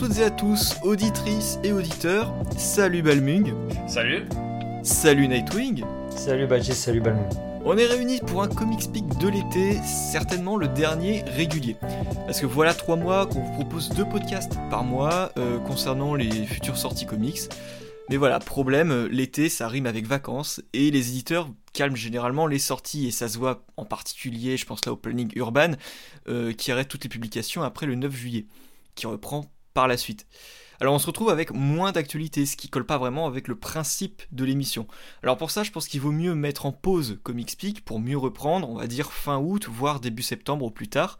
Toutes et à tous, auditrices et auditeurs. Salut Balmung. Salut. Salut Nightwing. Salut Badger, salut Balmung. On est réunis pour un Comic Speak de l'été, certainement le dernier régulier. Parce que voilà trois mois qu'on vous propose deux podcasts par mois euh, concernant les futures sorties comics. Mais voilà, problème, euh, l'été ça rime avec vacances et les éditeurs calment généralement les sorties et ça se voit en particulier, je pense là au planning urban, euh, qui arrête toutes les publications après le 9 juillet, qui reprend par la suite. Alors on se retrouve avec moins d'actualité, ce qui colle pas vraiment avec le principe de l'émission. Alors pour ça, je pense qu'il vaut mieux mettre en pause Comic Speak pour mieux reprendre, on va dire fin août, voire début septembre ou plus tard,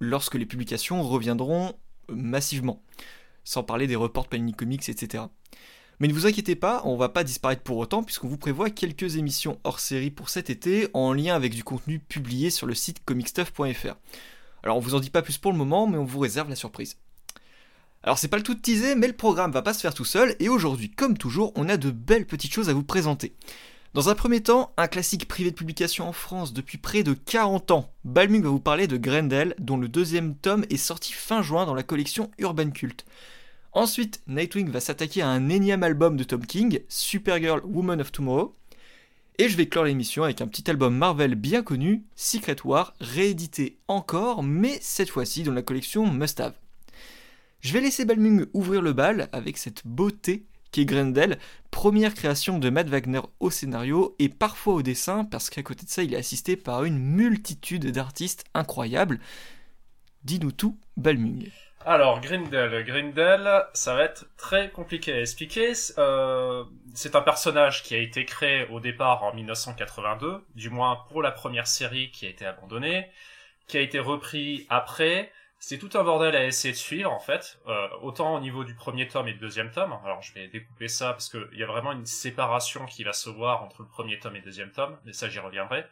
lorsque les publications reviendront massivement. Sans parler des reports Panini Comics, etc. Mais ne vous inquiétez pas, on va pas disparaître pour autant puisqu'on vous prévoit quelques émissions hors série pour cet été en lien avec du contenu publié sur le site comicstuff.fr. Alors on vous en dit pas plus pour le moment, mais on vous réserve la surprise. Alors c'est pas le tout teasé, mais le programme va pas se faire tout seul, et aujourd'hui, comme toujours, on a de belles petites choses à vous présenter. Dans un premier temps, un classique privé de publication en France depuis près de 40 ans. Balmung va vous parler de Grendel, dont le deuxième tome est sorti fin juin dans la collection Urban Cult. Ensuite, Nightwing va s'attaquer à un énième album de Tom King, Supergirl Woman of Tomorrow. Et je vais clore l'émission avec un petit album Marvel bien connu, Secret War, réédité encore, mais cette fois-ci dans la collection Must Have. Je vais laisser Balmung ouvrir le bal avec cette beauté qui est Grendel, première création de Matt Wagner au scénario et parfois au dessin, parce qu'à côté de ça, il est assisté par une multitude d'artistes incroyables. Dis-nous tout, Balmung. Alors, Grindel. Grindel, ça va être très compliqué à expliquer. Euh, c'est un personnage qui a été créé au départ en 1982, du moins pour la première série qui a été abandonnée, qui a été repris après. C'est tout un bordel à essayer de suivre, en fait, euh, autant au niveau du premier tome et du deuxième tome. Alors, je vais découper ça parce qu'il y a vraiment une séparation qui va se voir entre le premier tome et le deuxième tome, mais ça, j'y reviendrai.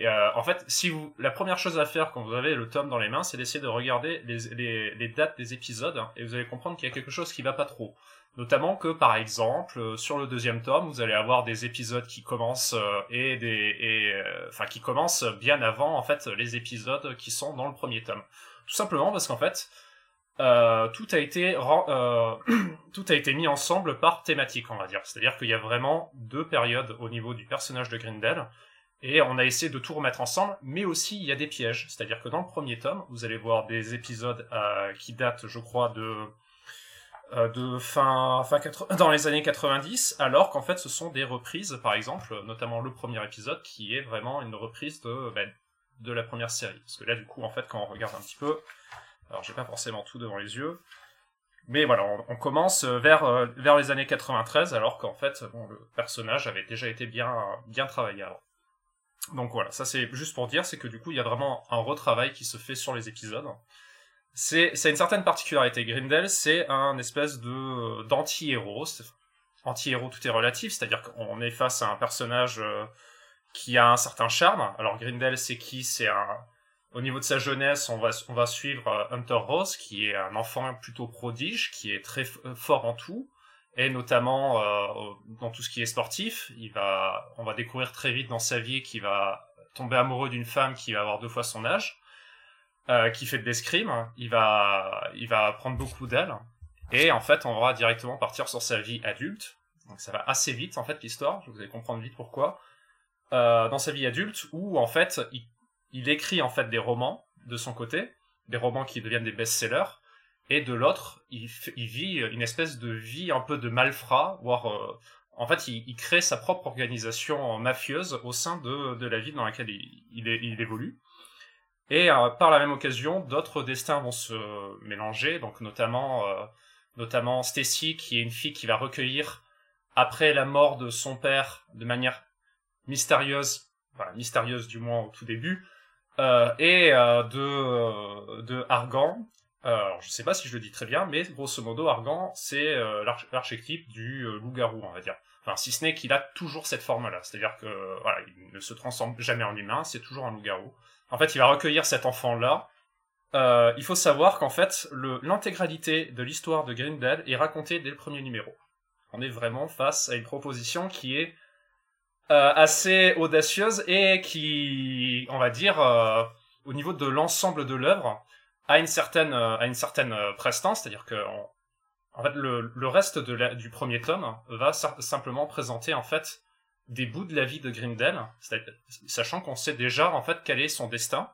Euh, en fait, si vous, la première chose à faire quand vous avez le tome dans les mains, c'est d'essayer de regarder les, les, dates des épisodes hein, et vous allez comprendre qu'il y a quelque chose qui va pas trop. Notamment que, par exemple, euh, sur le deuxième tome, vous allez avoir des épisodes qui commencent et des, et, enfin, qui commencent bien avant en fait les épisodes qui sont dans le premier tome. Tout simplement parce qu'en fait, euh, tout a été euh, tout a été mis ensemble par thématique, on va dire. C'est-à-dire qu'il y a vraiment deux périodes au niveau du personnage de Grindel et on a essayé de tout remettre ensemble, mais aussi il y a des pièges. C'est-à-dire que dans le premier tome, vous allez voir des épisodes euh, qui datent, je crois, de de fin, fin dans les années 90, alors qu'en fait ce sont des reprises, par exemple, notamment le premier épisode qui est vraiment une reprise de ben, de la première série. Parce que là, du coup, en fait, quand on regarde un petit peu, alors j'ai pas forcément tout devant les yeux, mais voilà, on, commence vers euh, vers les années 93, alors qu'en fait, bon, le personnage avait déjà été bien bien travaillé avant. Donc voilà, ça c'est juste pour dire, c'est que du coup il y a vraiment un retravail qui se fait sur les épisodes. C'est, c'est une certaine particularité. Grindel, c'est un espèce de d'anti-héros. Anti-héros, tout est relatif, c'est-à-dire qu'on est face à un personnage euh, qui a un certain charme. Alors Grindel, c'est qui? C'est un au niveau de sa jeunesse, on va on va suivre euh, Hunter Ross, qui est un enfant plutôt prodige, qui est très fort en tout et notamment euh, dans tout ce qui est sportif. Il va, on va découvrir très vite dans sa vie qu'il va tomber amoureux d'une femme qui va avoir deux fois son âge, euh, qui fait de l'escrime. Il va, il va prendre beaucoup d'elle. Et en fait, on va directement partir sur sa vie adulte. Donc ça va assez vite en fait l'histoire. Vous allez comprendre vite pourquoi. Euh, dans sa vie adulte, où en fait, il, écrit en fait des romans de son côté, des romans qui deviennent des best-sellers et de l'autre, il, vit une espèce de vie un peu de malfrat, voire euh, en fait, il, crée sa propre organisation mafieuse au sein de, de la ville dans laquelle il, évolue. Et euh, par la même occasion, d'autres destins vont se mélanger, donc notamment, notamment Stacy, qui est une fille qui va recueillir après la mort de son père de manière mystérieuse, enfin mystérieuse du moins au tout début, euh, et euh, de, de Argan, alors, je sais pas si je le dis très bien, mais grosso modo, Argan, c'est euh, l'archétype du euh, loup-garou, on va dire. Enfin, si ce n'est qu'il a toujours cette forme-là. C'est-à-dire que, voilà, il ne se transforme jamais en humain, c'est toujours un loup-garou. En fait, il va recueillir cet enfant-là. Euh, il faut savoir qu'en fait, l'intégralité de l'histoire de Grindel est racontée dès le premier numéro. On est vraiment face à une proposition qui est euh, assez audacieuse et qui, on va dire, euh, au niveau de l'ensemble de l'œuvre, à une certaine à une certaine prestance, c'est-à-dire que en fait le, reste du premier tome va simplement présenter en fait des bouts de la vie de Grindel, sachant qu'on sait déjà en fait quel est son destin,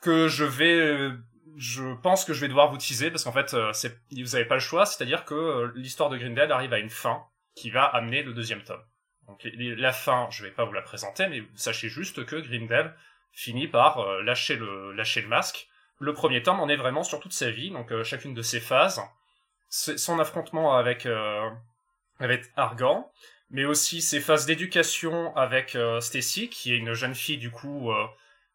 que je vais, je pense que je vais devoir vous teaser parce qu'en fait euh, vous n'avez pas le choix, c'est-à-dire que euh, l'histoire de Grindel arrive à une fin qui va amener le deuxième tome. Donc la fin, je vais pas vous la présenter, mais sachez juste que Grindel finit par euh, lâcher le masque. Le premier tome, on est vraiment sur toute sa vie, donc chacune de ses phases, son affrontement avec avec Argan, mais aussi ses phases d'éducation avec euh, Stacy, qui est une jeune fille du coup euh,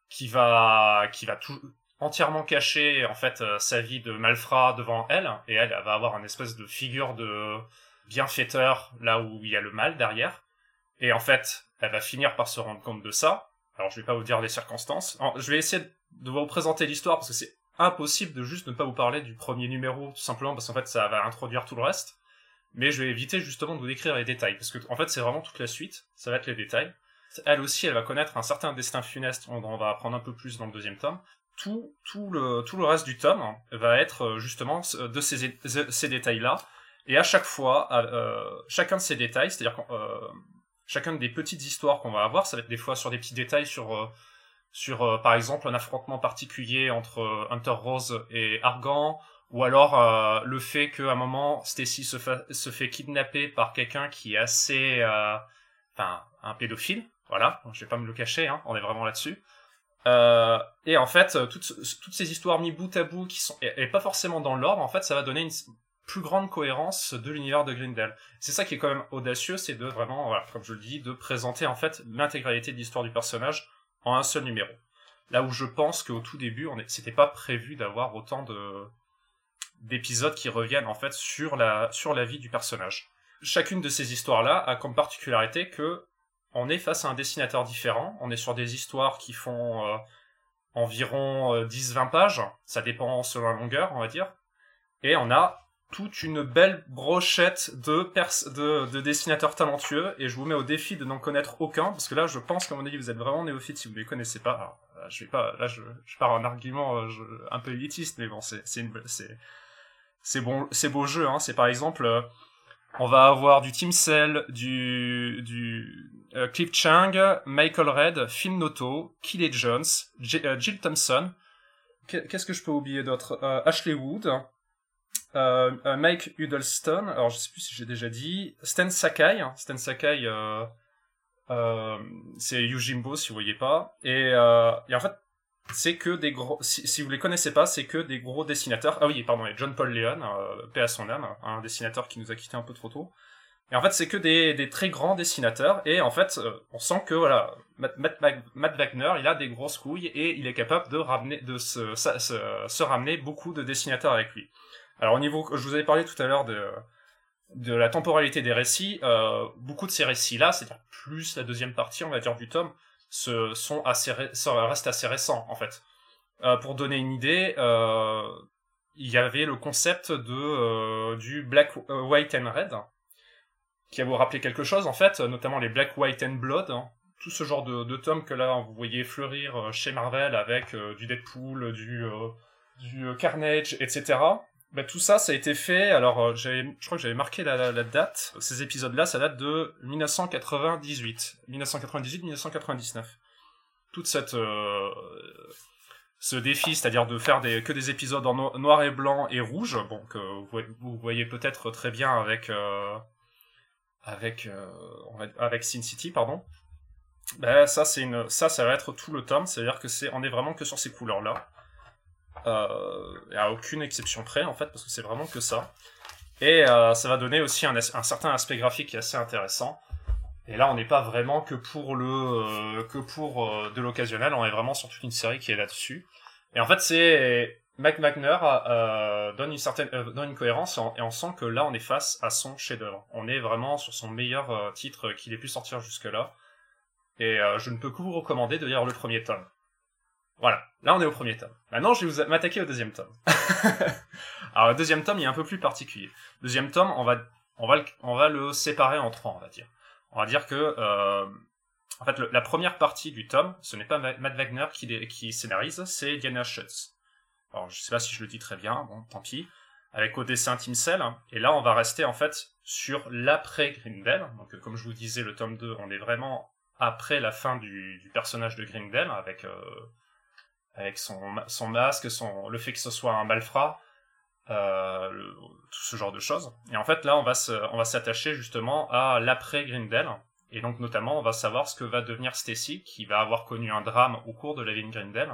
qui va qui va tout entièrement cacher en fait euh, sa vie de malfrat devant elle, et elle, elle va avoir une espèce de figure de bienfaiteur là où il y a le mal derrière, et en fait elle va finir par se rendre compte de ça. Alors je vais pas vous dire les circonstances. je vais essayer de vous présenter l'histoire parce que c'est impossible de juste ne pas vous parler du premier numéro tout simplement parce qu'en fait ça va introduire tout le reste mais je vais éviter justement de vous décrire les détails, parce que en fait c'est vraiment toute la suite, ça va être les détails. Elle aussi, elle va connaître un certain destin funeste, on, on va apprendre un peu plus dans le deuxième tome. Tout, tout, le, tout le reste du tome va être euh, justement de ces, ces détails-là, et à chaque fois, euh, chacun de ces détails, c'est-à-dire euh, chacun des petites histoires qu'on va avoir, ça va être des fois sur des petits détails sur, euh, sur par exemple un affrontement particulier entre Hunter Rose et Argan, ou alors euh, le fait qu'à un moment Stacy se, fait kidnapper par quelqu'un qui est assez, euh, enfin, un pédophile. Voilà, je vais pas me le cacher, hein, on est vraiment là-dessus. Euh, et en fait, toutes, toutes ces histoires mis bout à bout qui sont, et, pas forcément dans l'ordre, en fait, ça va donner une plus grande cohérence de l'univers de Grindel. C'est ça qui est quand même audacieux, c'est de vraiment, voilà, comme je le dis, de présenter en fait l'intégralité de l'histoire du personnage en un seul numéro. Là où je pense qu'au tout début, on c'était pas prévu d'avoir autant de, d'épisodes qui reviennent en fait sur la, sur la vie du personnage. Chacune de ces histoires-là a comme particularité que on est face à un dessinateur différent, on est sur des histoires qui font euh, environ 10-20 euh, pages, ça dépend selon la longueur, on va dire, et on a toute une belle brochette de, de, dessinateurs talentueux, et je vous mets au défi de n'en connaître aucun, parce que là, je pense qu'à mon avis, vous êtes vraiment néophyte si vous ne les connaissez pas. Alors, je vais pas, là, je, pars en argument euh, un peu élitiste, mais bon, c'est, c'est, bon, c'est beau jeu. Hein. C'est par exemple, euh, on va avoir du Team Cell, du du euh, Cliff Chang, Michael Red, Phil Noto, Kelly Jones, euh, Jill Thompson. Qu'est-ce que je peux oublier d'autre? Ashley Wood, Mike Huddleston. Alors je sais plus si j'ai déjà dit. Stan Sakai. Hein. Stan Sakai. c'est Yujimbo si vous voyez pas. Et, et en fait, c'est que des gros, si, vous les connaissez pas, c'est que des gros dessinateurs. Ah oui, pardon, John Paul Leon, euh, paix à son âme, un dessinateur qui nous a quitté un peu trop tôt. Et en fait, c'est que des, très grands dessinateurs. Et en fait, euh, on sent que voilà, Matt, Wagner, il a des grosses couilles et il est capable de ramener, de se, ramener beaucoup de dessinateurs avec lui. Alors au niveau, je vous avais parlé tout à l'heure de de la temporalité des récits. Euh, beaucoup de ces récits-là, c'est-à-dire plus la deuxième partie, on va dire, du tome, sont assez restent assez récents en fait. Euh, pour donner une idée, euh, il y avait le concept de du Black, White and Red, qui a vous rappelé quelque chose en fait, notamment les Black, White and Blood, hein. tout ce genre de, de tomes que là vous voyez fleurir chez Marvel avec du Deadpool, du, du Carnage, etc. Bah, tout ça, ça a été fait. Alors, euh, je crois que j'avais marqué la, la, date. Ces épisodes-là, ça date de 1998, 1998-1999. Toute cette euh, ce défi, c'est-à-dire de faire des, que des épisodes en noir et blanc et rouge, bon que vous, voyez peut-être très bien avec euh, avec euh, avec Sin City, pardon. Ben ça c'est une ça ça va être tout le tome, c'est-à-dire que c'est on est vraiment que sur ces couleurs-là à aucune exception près en fait, parce que c'est vraiment que ça. Et euh, ça va donner aussi un, certain aspect graphique qui est assez intéressant. Et là, on n'est pas vraiment que pour le euh, que pour euh, de l'occasionnel, on est vraiment sur toute une série qui est là-dessus. Et en fait, c'est Mac Magner euh, donne une certaine donne une cohérence et on, sent que là, on est face à son chef-d'œuvre. On est vraiment sur son meilleur titre qu'il ait pu sortir jusque-là. Et je ne peux que vous recommander de lire le premier tome. Voilà, là on est au premier tome. Maintenant je vais vous m'attaquer au deuxième tome. Alors le deuxième tome il est un peu plus particulier. Deuxième tome, on va, on va, le, on va le séparer en trois, on va dire. On va dire que, euh, en fait, la première partie du tome, ce n'est pas Matt Wagner qui, qui scénarise, c'est Diana Schutz. alors je sais pas si je le dis très bien, bon, tant pis, avec au dessin Team Cell, et là on va rester en fait sur l'après Grindel, donc comme je vous disais, le tome 2, on est vraiment après la fin du, du personnage de Grindel, avec, euh, avec son, son masque, son, le fait que ce soit un malfrat, euh, tout ce genre de choses. Et en fait, là, on va s'attacher justement à l'après Grindel. Et donc, notamment, on va savoir ce que va devenir Stacy, qui va avoir connu un drame au cours de la vie de Grindel.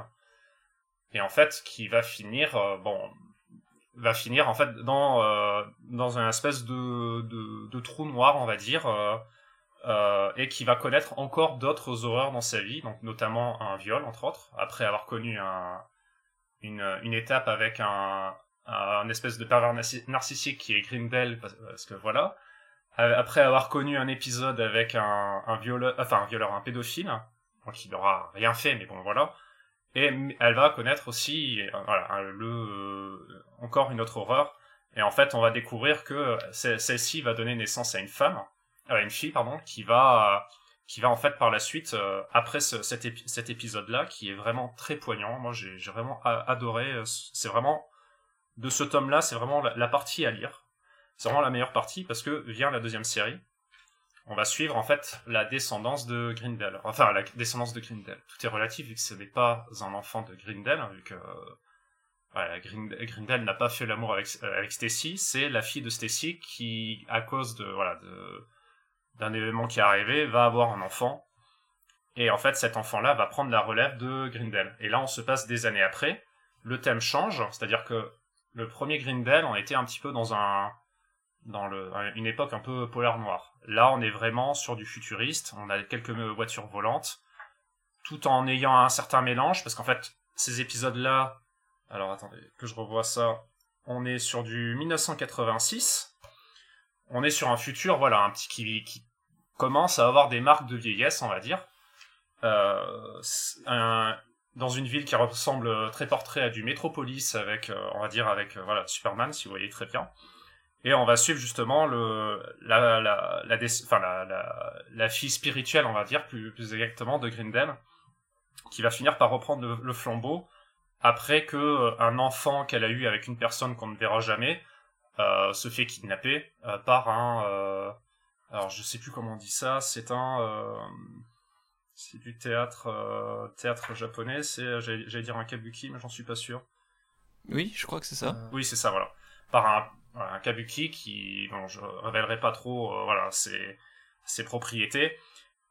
Et en fait, qui va finir, euh, bon, va finir en fait dans euh, dans une espèce de, de, de trou noir, on va dire, euh, euh, et qui va connaître encore d'autres horreurs dans sa vie, donc notamment un viol entre autres, après avoir connu un, une, une étape avec un, un espèce de pervers narcissique qui est Grindel, parce que voilà. Après avoir connu un épisode avec un, un violeur, enfin un violeur, un pédophile, donc il n'aura rien fait, mais bon voilà. Et elle va connaître aussi, voilà, le, encore une autre horreur. Et en fait, on va découvrir que celle-ci va donner naissance à une femme, une fille, pardon, qui va, qui va en fait par la suite, euh, après ce, cet, épisode-là, qui est vraiment très poignant. Moi, j'ai vraiment adoré. C'est vraiment de ce tome-là, c'est vraiment la, partie à lire. C'est vraiment la meilleure partie parce que vient la deuxième série. On va suivre en fait la descendance de Grindel. Enfin, la descendance de Grindel. Tout est relatif vu que ce n'est pas un enfant de Grindel, hein, vu que Grindel n'a pas fait l'amour avec, euh, avec Stacy. C'est la fille de Stacy qui, à cause de voilà de d'un événement qui est arrivé, va avoir un enfant. Et en fait, cet enfant-là va prendre la relève de Grindel. Et là, on se passe des années après. Le thème change, c'est-à-dire que le premier Grindel, on était un petit peu dans un dans le, une époque un peu polaire noire. Là, on est vraiment sur du futuriste. On a quelques voitures volantes, tout en ayant un certain mélange, parce qu'en fait, ces épisodes-là, alors attendez que je revoie ça. On est sur du 1986. On est sur un futur, voilà, un petit qui, commence à avoir des marques de vieillesse, on va dire. Euh, dans une ville qui ressemble très portrait à du Metropolis avec, euh, on va dire, avec euh, voilà Superman, si vous voyez très bien. Et on va suivre justement le la la fille spirituelle, on va dire plus, plus exactement, de Grindel, qui va finir par reprendre le, flambeau après que euh, un enfant qu'elle a eu avec une personne qu'on ne verra jamais euh, se fait kidnapper euh, par un alors je sais plus comment on dit ça, c'est un c'est du théâtre, euh, théâtre japonais. C'est, euh, j'allais dire un kabuki, mais j'en suis pas sûr. Oui, je crois que c'est ça. Euh, oui, c'est ça, voilà. Par un, un kabuki qui, bon, je révélerai pas trop, voilà, ses, ses propriétés.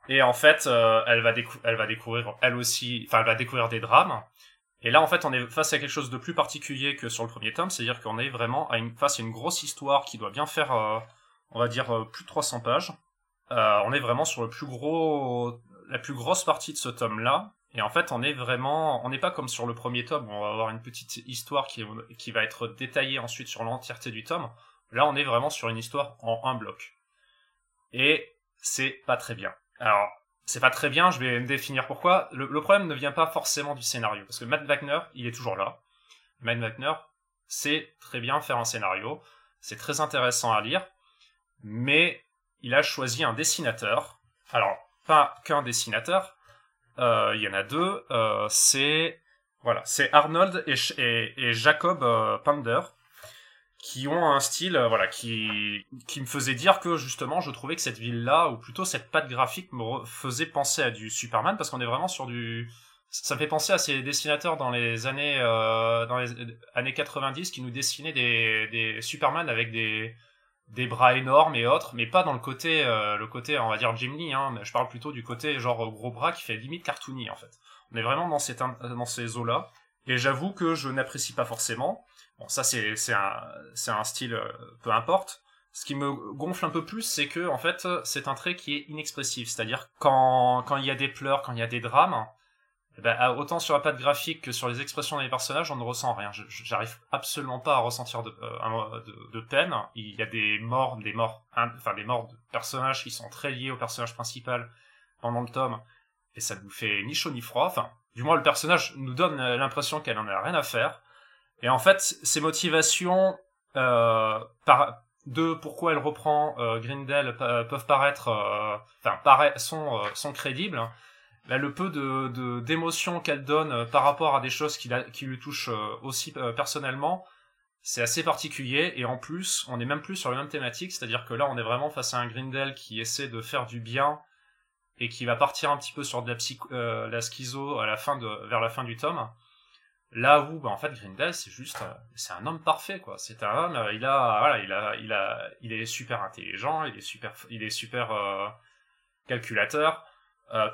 Et en fait, elle va elle va découvrir, elle aussi, enfin, elle va découvrir des drames. Et là, en fait, on est face à quelque chose de plus particulier que sur le premier tome, c'est-à-dire qu'on est vraiment face à une grosse histoire qui doit bien faire, on va dire, plus de 300 pages. on est vraiment sur le plus gros la plus grosse partie de ce tome-là. Et en fait, on est vraiment, on n'est pas comme sur le premier tome où on va avoir une petite histoire qui, qui va être détaillée ensuite sur l'entièreté du tome. Là, on est vraiment sur une histoire en un bloc. Et c'est pas très bien. Alors, c'est pas très bien, je vais me définir pourquoi. Le, problème ne vient pas forcément du scénario, parce que Matt Wagner, il est toujours là. Matt Wagner sait très bien faire un scénario, c'est très intéressant à lire, mais il a choisi un dessinateur. Alors, pas qu'un dessinateur. Euh, il y en a deux. Euh, c'est voilà, Arnold et, et, Jacob euh, Pander qui ont un style voilà qui qui me faisait dire que justement je trouvais que cette ville là ou plutôt cette patte graphique me faisait penser à du Superman parce qu'on est vraiment sur du ça me fait penser à ces dessinateurs dans les années dans les années 90 qui nous dessinaient des des Superman avec des des bras énormes et autres, mais pas dans le côté, euh, le côté, on va dire Jim Lee, hein, mais je parle plutôt du côté genre gros bras qui fait limite cartoony en fait. On est vraiment dans, dans ces eaux-là, et j'avoue que je n'apprécie pas forcément. Bon, ça c'est un style, euh, peu importe. Ce qui me gonfle un peu plus, c'est que en fait c'est un trait qui est inexpressif, c'est-à-dire quand quand il y a des pleurs, quand il y a des drames, eh ben, autant sur la patte graphique que sur les expressions des personnages, on ne ressent rien. J'arrive absolument pas à ressentir de, euh, de, peine. Il y a des morts, des morts, enfin des morts de personnages qui sont très liés au personnage principal pendant le tome, et ça nous fait ni chaud ni froid. Du moins le personnage nous donne l'impression qu'elle en a rien à faire. Et en fait, ses motivations, euh, par, de pourquoi elle reprend euh, Grindel peuvent paraître, euh, enfin, sont, sont crédibles là, le peu de d'émotion qu'elle donne par rapport à des choses qui, qui lui touchent aussi personnellement, c'est assez particulier. Et en plus on est même plus sur la même thématique c'est-à-dire que là on est vraiment face à un Grindel qui essaie de faire du bien et qui va partir un petit peu sur de la, euh, la schizo à la fin de vers la fin du tome là où bah, en fait Grindel c'est juste euh, c'est un homme parfait quoi c'est un homme euh, il a voilà il a il a il est super intelligent il est super il est super calculateur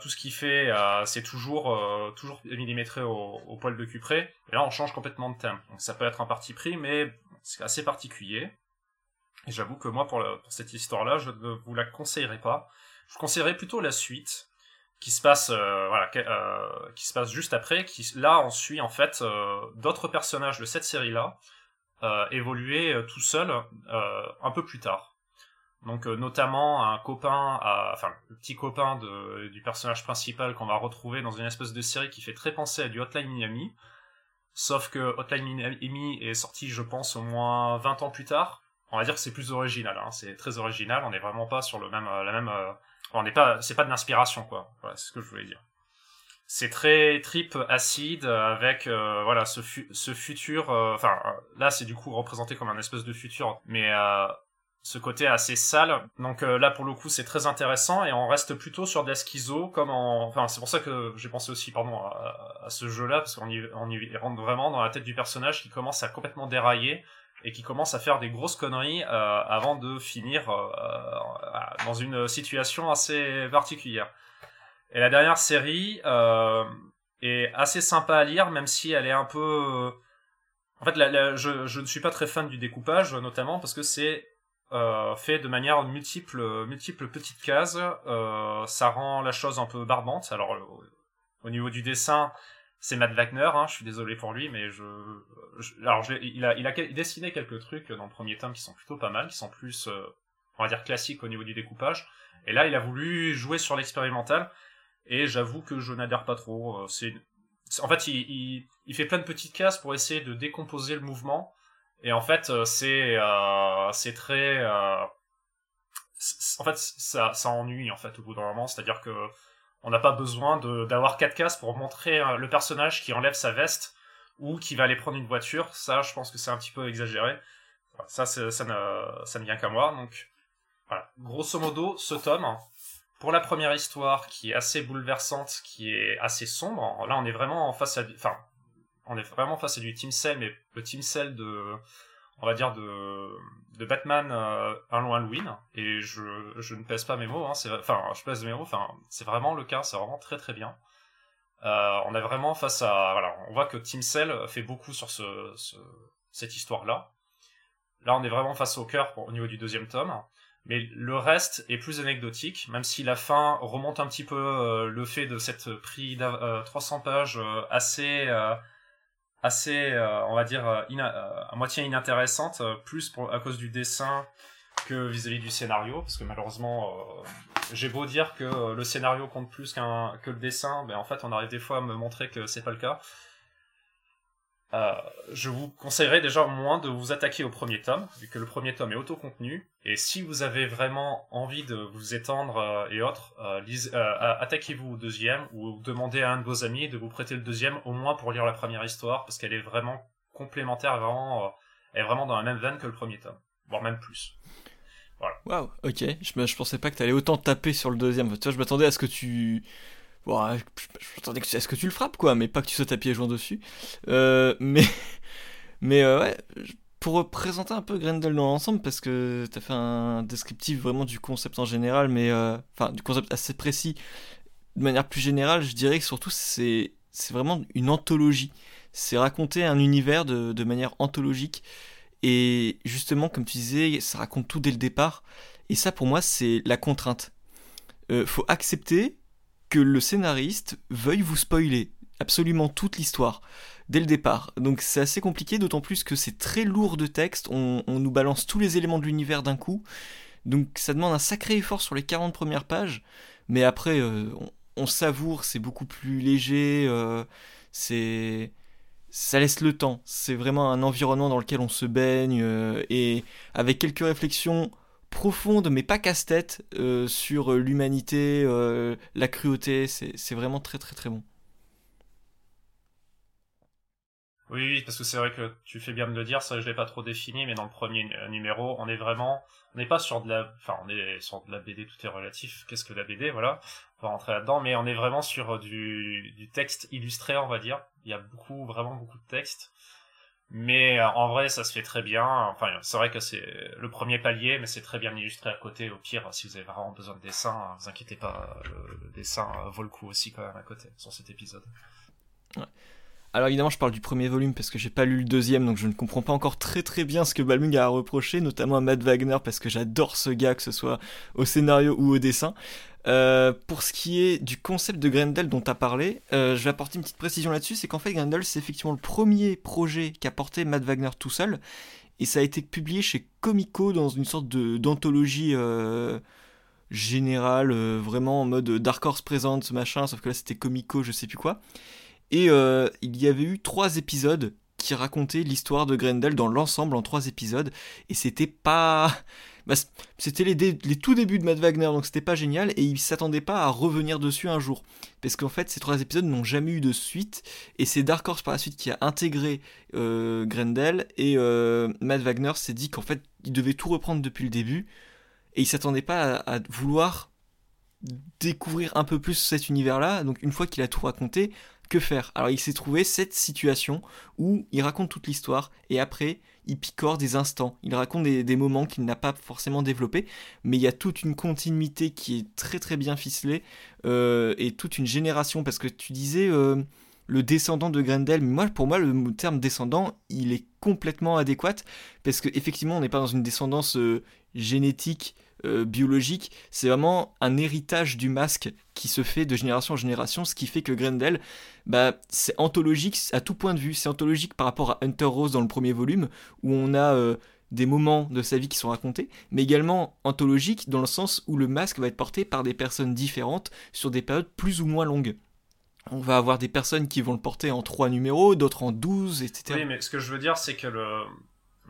tout ce qu'il fait, c'est toujours toujours millimétré au, au, poil de cupré. Et là, on change complètement de thème. Donc ça peut être un parti pris, mais c'est assez particulier. Et j'avoue que moi, pour, pour cette histoire-là, je ne vous la conseillerais pas. Je conseillerais plutôt la suite, qui se passe voilà, qui se passe juste après. Qui là, on suit en fait d'autres personnages de cette série-là évoluer tout seul un peu plus tard. Donc euh, notamment un copain, enfin le petit copain de, du personnage principal qu'on va retrouver dans une espèce de série qui fait très penser à du Hotline Miami. Sauf que Hotline Miami est sorti, je pense, au moins 20 ans plus tard. On va dire que c'est plus original, hein. c'est très original. On n'est vraiment pas sur le même, euh, la même. Euh, on n'est pas, c'est pas de l'inspiration, quoi. Voilà, c'est ce que je voulais dire. C'est très trip acide avec voilà ce, futur. Enfin là, c'est du coup représenté comme un espèce de futur, mais ce côté assez sale. Donc euh, là pour le coup c'est très intéressant et on reste plutôt sur de la schizo comme en... Enfin c'est pour ça que j'ai pensé aussi pardon à, ce jeu-là parce qu'on on y rentre vraiment dans la tête du personnage qui commence à complètement dérailler et qui commence à faire des grosses conneries euh, avant de finir euh, dans une situation assez particulière. Et la dernière série est assez sympa à lire même si elle est un peu... En fait, je, je ne suis pas très fan du découpage, notamment parce que c'est euh, fait de manière multiple, multiples petites cases. Euh, ça rend la chose un peu barbante. Alors, au niveau du dessin, c'est Matt Wagner. Hein, je suis désolé pour lui, mais je, alors il a, dessiné quelques trucs dans le premier tome qui sont plutôt pas mal, qui sont plus, euh, on va dire classiques au niveau du découpage. Et là, il a voulu jouer sur l'expérimental. Et j'avoue que je n'adhère pas trop. C'est, en fait, il, fait plein de petites cases pour essayer de décomposer le mouvement et en fait, euh, c'est euh, très euh, en fait ça ça ennuie en fait au bout d'un moment, c'est-à-dire que on n'a pas besoin d'avoir quatre cases pour montrer le personnage qui enlève sa veste ou qui va aller prendre une voiture. Ça, je pense que c'est un petit peu exagéré. Ça, ça ne, vient qu'à moi. Donc, voilà. Grosso modo, ce tome, pour la première histoire qui est assez bouleversante, qui est assez sombre, là, on est vraiment en face à, enfin, on est vraiment face à du Team Cell, mais le Team Cell de, on va dire de, de Batman euh, un long Halloween. Et je, je ne pèse pas mes mots, hein, enfin, je pèse mes mots, enfin, c'est vraiment le cas, c'est vraiment très très bien. Euh, on est vraiment face à, voilà, on voit que Team Cell fait beaucoup sur ce, cette histoire-là. Là, on est vraiment face au cœur au niveau du deuxième tome. Mais le reste est plus anecdotique, même si la fin remonte un petit peu euh, le fait de cette prix de 300 pages assez assez, euh, on va dire, euh, euh, à moitié inintéressante, plus à cause du dessin que vis-à-vis du scénario, parce que malheureusement, j'ai beau dire que le scénario compte plus qu'un que le dessin, mais en fait, on arrive des fois à me montrer que c'est pas le cas. Euh, je vous conseillerais déjà moins de vous attaquer au premier tome, vu que le premier tome est autocontenu. Et si vous avez vraiment envie de vous étendre euh, et autres, euh, attaquez-vous au deuxième ou demandez à un de vos amis de vous prêter le deuxième, au moins pour lire la première histoire, parce qu'elle est vraiment complémentaire, vraiment, elle est vraiment dans la même veine que le premier tome, voire même plus. Voilà. Waouh, ok. Je, je pensais pas que t'allais autant taper sur le deuxième. Tu vois, je m'attendais à ce que tu Bon, j'attendais que, est-ce que tu le frappes, quoi, mais pas que tu sautes à pieds joints dessus. Euh, mais, mais euh, ouais, pour présenter un peu Grendel dans l'ensemble, parce que t'as fait un descriptif vraiment du concept en général, mais euh, enfin, du concept assez précis. De manière plus générale, je dirais que surtout, c'est, c'est vraiment une anthologie. C'est raconter un univers de, de manière anthologique. Et justement, comme tu disais, ça raconte tout dès le départ. Et ça, pour moi, c'est la contrainte. Faut accepter que le scénariste veuille vous spoiler absolument toute l'histoire dès le départ. Donc c'est assez compliqué, d'autant plus que c'est très lourd de texte, on, nous balance tous les éléments de l'univers d'un coup. Donc ça demande un sacré effort sur les 40 premières pages, mais après euh, on, savoure, c'est beaucoup plus léger, euh, c'est ça laisse le temps. C'est vraiment un environnement dans lequel on se baigne euh, et avec quelques réflexions profonde mais pas casse-tête sur l'humanité, la cruauté. C'est vraiment très très très bon. Oui, parce que c'est vrai que tu fais bien de le dire, ça je l'ai pas trop défini, mais dans le premier numéro, on est vraiment, on n'est pas sur de la, enfin on est sur de la BD, tout est relatif. Qu'est-ce que la BD, voilà, on va rentrer là-dedans, mais on est vraiment sur du, du texte illustré, on va dire. Il y a beaucoup, vraiment beaucoup de texte, mais euh, en vrai, ça se fait très bien. Enfin, c'est vrai que c'est le premier palier, mais c'est très bien illustré à côté. Au pire, si vous avez vraiment besoin de dessin, vous inquiétez pas, le, dessin vaut le coup aussi quand même à côté sur cet épisode. Alors évidemment, je parle du premier volume parce que j'ai pas lu le deuxième, donc je ne comprends pas encore très très bien ce que Balmung a à reprocher, notamment à Matt Wagner parce que j'adore ce gars, que ce soit au scénario ou au dessin. Euh, pour ce qui est du concept de Grendel dont tu as parlé, euh, je vais apporter une petite précision là-dessus, c'est qu'en fait Grendel c'est effectivement le premier projet qu'a porté Matt Wagner tout seul, et ça a été publié chez Comico dans une sorte d'anthologie euh, générale, vraiment en mode Dark Horse Presents, machin, sauf que là c'était Comico, je sais plus quoi. Et il y avait eu trois épisodes qui racontaient l'histoire de Grendel dans l'ensemble en trois épisodes. Et c'était pas. Bah, c'était les, tout débuts de Matt Wagner, donc c'était pas génial. Et il s'attendait pas à revenir dessus un jour. Parce qu'en fait, ces trois épisodes n'ont jamais eu de suite. Et c'est Dark Horse par la suite qui a intégré euh, Grendel. Et euh, Matt Wagner s'est dit qu'en fait, il devait tout reprendre depuis le début. Et il s'attendait pas à, à vouloir découvrir un peu plus cet univers-là. Donc une fois qu'il a tout raconté, que faire. Alors il s'est trouvé cette situation où il raconte toute l'histoire et après il picore des instants, il raconte des, moments qu'il n'a pas forcément développés, mais il y a toute une continuité qui est très très bien ficelée euh, et toute une génération. Parce que tu disais euh, le descendant de Grendel, mais moi pour moi le terme descendant il est complètement adéquat. Parce qu'effectivement on n'est pas dans une descendance euh, génétique euh, biologique, c'est vraiment un héritage du masque qui se fait de génération en génération, ce qui fait que Grendel, bah, c'est anthologique à tout point de vue. C'est anthologique par rapport à Hunter Rose dans le premier volume, où on a euh, des moments de sa vie qui sont racontés, mais également anthologique dans le sens où le masque va être porté par des personnes différentes sur des périodes plus ou moins longues. On va avoir des personnes qui vont le porter en 3 numéros, d'autres en 12, etc. Oui, mais ce que je veux dire, c'est que le,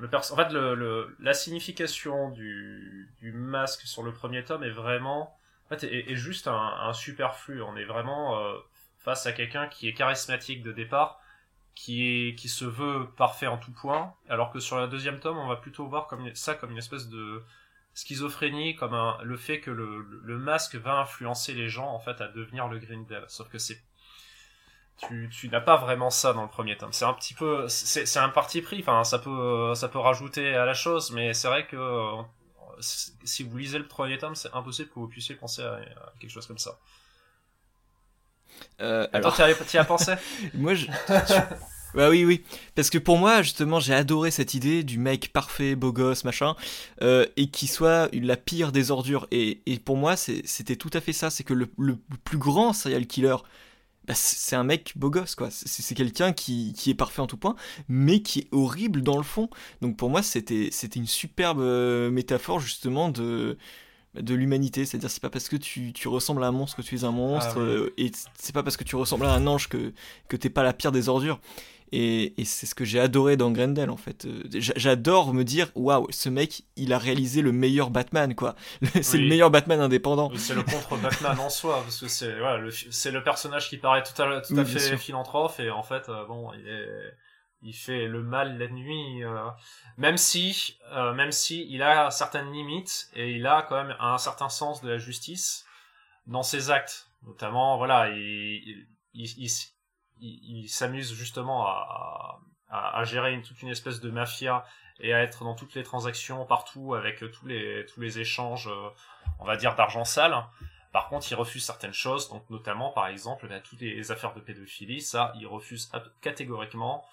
en fait, le, la signification du, masque sur le premier tome est vraiment, en fait, est, juste un, superflu. On est vraiment euh, face à quelqu'un qui est charismatique de départ, qui se veut parfait en tout point, alors que sur la deuxième tome, on va plutôt voir ça comme une espèce de schizophrénie, comme le fait que le, le masque va influencer les gens en fait à devenir le Grindel. Sauf que c'est tu, tu n'as pas vraiment ça dans le premier tome. C'est un petit peu, c'est un parti pris. Enfin, ça peut, ça peut rajouter à la chose, mais c'est vrai que euh, si vous lisez le premier tome, c'est impossible que vous puissiez penser à, quelque chose comme ça. Euh, alors, tu as, as, pensé? Moi, je... Bah oui, oui. Parce que pour moi, justement, j'ai adoré cette idée du mec parfait, beau gosse, machin, euh, et qui soit la pire des ordures. Et, et pour moi, c'était tout à fait ça. C'est que le, le, plus grand serial killer, bah, c'est un mec beau gosse, quoi. C'est quelqu'un qui, qui, est parfait en tout point, mais qui est horrible dans le fond. Donc pour moi, c'était une superbe euh, métaphore justement de de l'humanité, c'est-à-dire c'est pas parce que tu, tu, ressembles à un monstre que tu es un monstre, ah euh, et c'est pas parce que tu ressembles à un ange que, que t'es pas la pire des ordures. Et, c'est ce que j'ai adoré dans Grendel en fait. Euh, j'adore me dire waouh, ce mec, il a réalisé le meilleur Batman quoi. c'est le meilleur Batman indépendant. C'est le contre Batman en soi parce que c'est voilà, le, le personnage qui paraît tout à, tout à fait philanthrope et en fait euh, bon, il est il fait le mal la nuit euh, même si même si il a certaines limites et il a quand même un certain sens de la justice dans ses actes notamment voilà il, il, il, il, s'amuse justement à, à, gérer une, toute une espèce de mafia et à être dans toutes les transactions partout avec tous les tous les échanges, euh, on va dire d'argent sale. Par contre, il refuse certaines choses, donc notamment par exemple bah, toutes les affaires de pédophilie, ça il refuse catégoriquement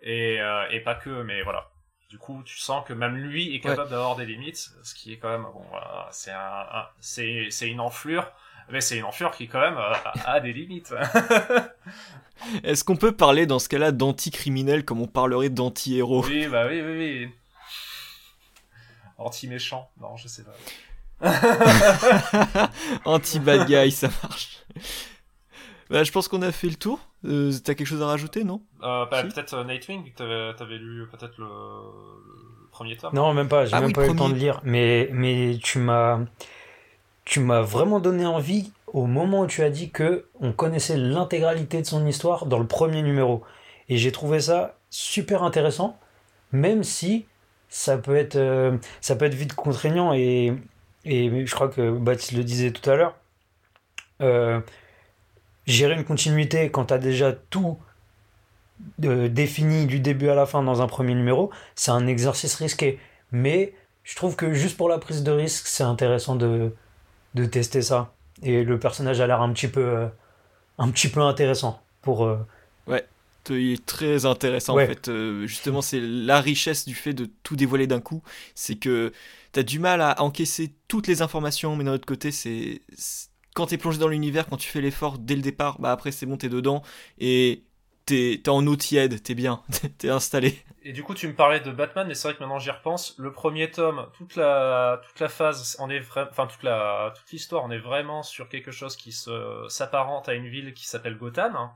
et, euh, et pas que, mais voilà. Du coup, tu sens que même lui est capable d'avoir des limites, ce qui est quand même bon, c'est un c'est c'est une enflure mais c'est une enflure qui quand même euh, a, des limites. Est-ce qu'on peut parler dans ce cas-là d'anti-criminel comme on parlerait d'anti-héros? Oui, bah oui, oui, oui. Anti-méchant, non, je sais pas. Anti-bad guy, ça marche. Bah, je pense qu'on a fait le tour. Euh, T'as quelque chose à rajouter, non? Euh, bah, Peut-être euh, Nightwing, t'avais avais lu peut-être le, premier tome. Non, même pas, j'ai Ah même oui, pas eu le temps de lire. Mais, mais tu m'as tu m'as vraiment donné envie au moment où tu as dit que on connaissait l'intégralité de son histoire dans le premier numéro. Et j'ai trouvé ça super intéressant, même si ça peut être, euh, ça peut être vite contraignant. Et, et je crois que Baptiste le disait tout à l'heure. euh, gérer une continuité quand tu as déjà tout euh, défini du début à la fin dans un premier numéro, c'est un exercice risqué. Mais je trouve que juste pour la prise de risque, c'est intéressant de, de tester ça. Et le personnage a l'air un petit peu, euh, un petit peu intéressant pour. euh, Il est très intéressant Ouais. en fait. Euh, justement, c'est la richesse du fait de tout dévoiler d'un coup. C'est que t'as du mal à encaisser toutes les informations, mais d'un autre côté, c'est quand t'es plongé dans l'univers, quand tu fais l'effort dès le départ, bah après c'est bon, t'es dedans et t'es t'es en eau tiède, t'es bien, t'es installé. Et du coup, tu me parlais de Batman, mais c'est vrai que maintenant j'y repense. Le premier tome, toute la toute la phase, on est vra- enfin toute la toute l'histoire, on est vraiment sur quelque chose qui se s'apparente à une ville qui s'appelle Gotham. hein.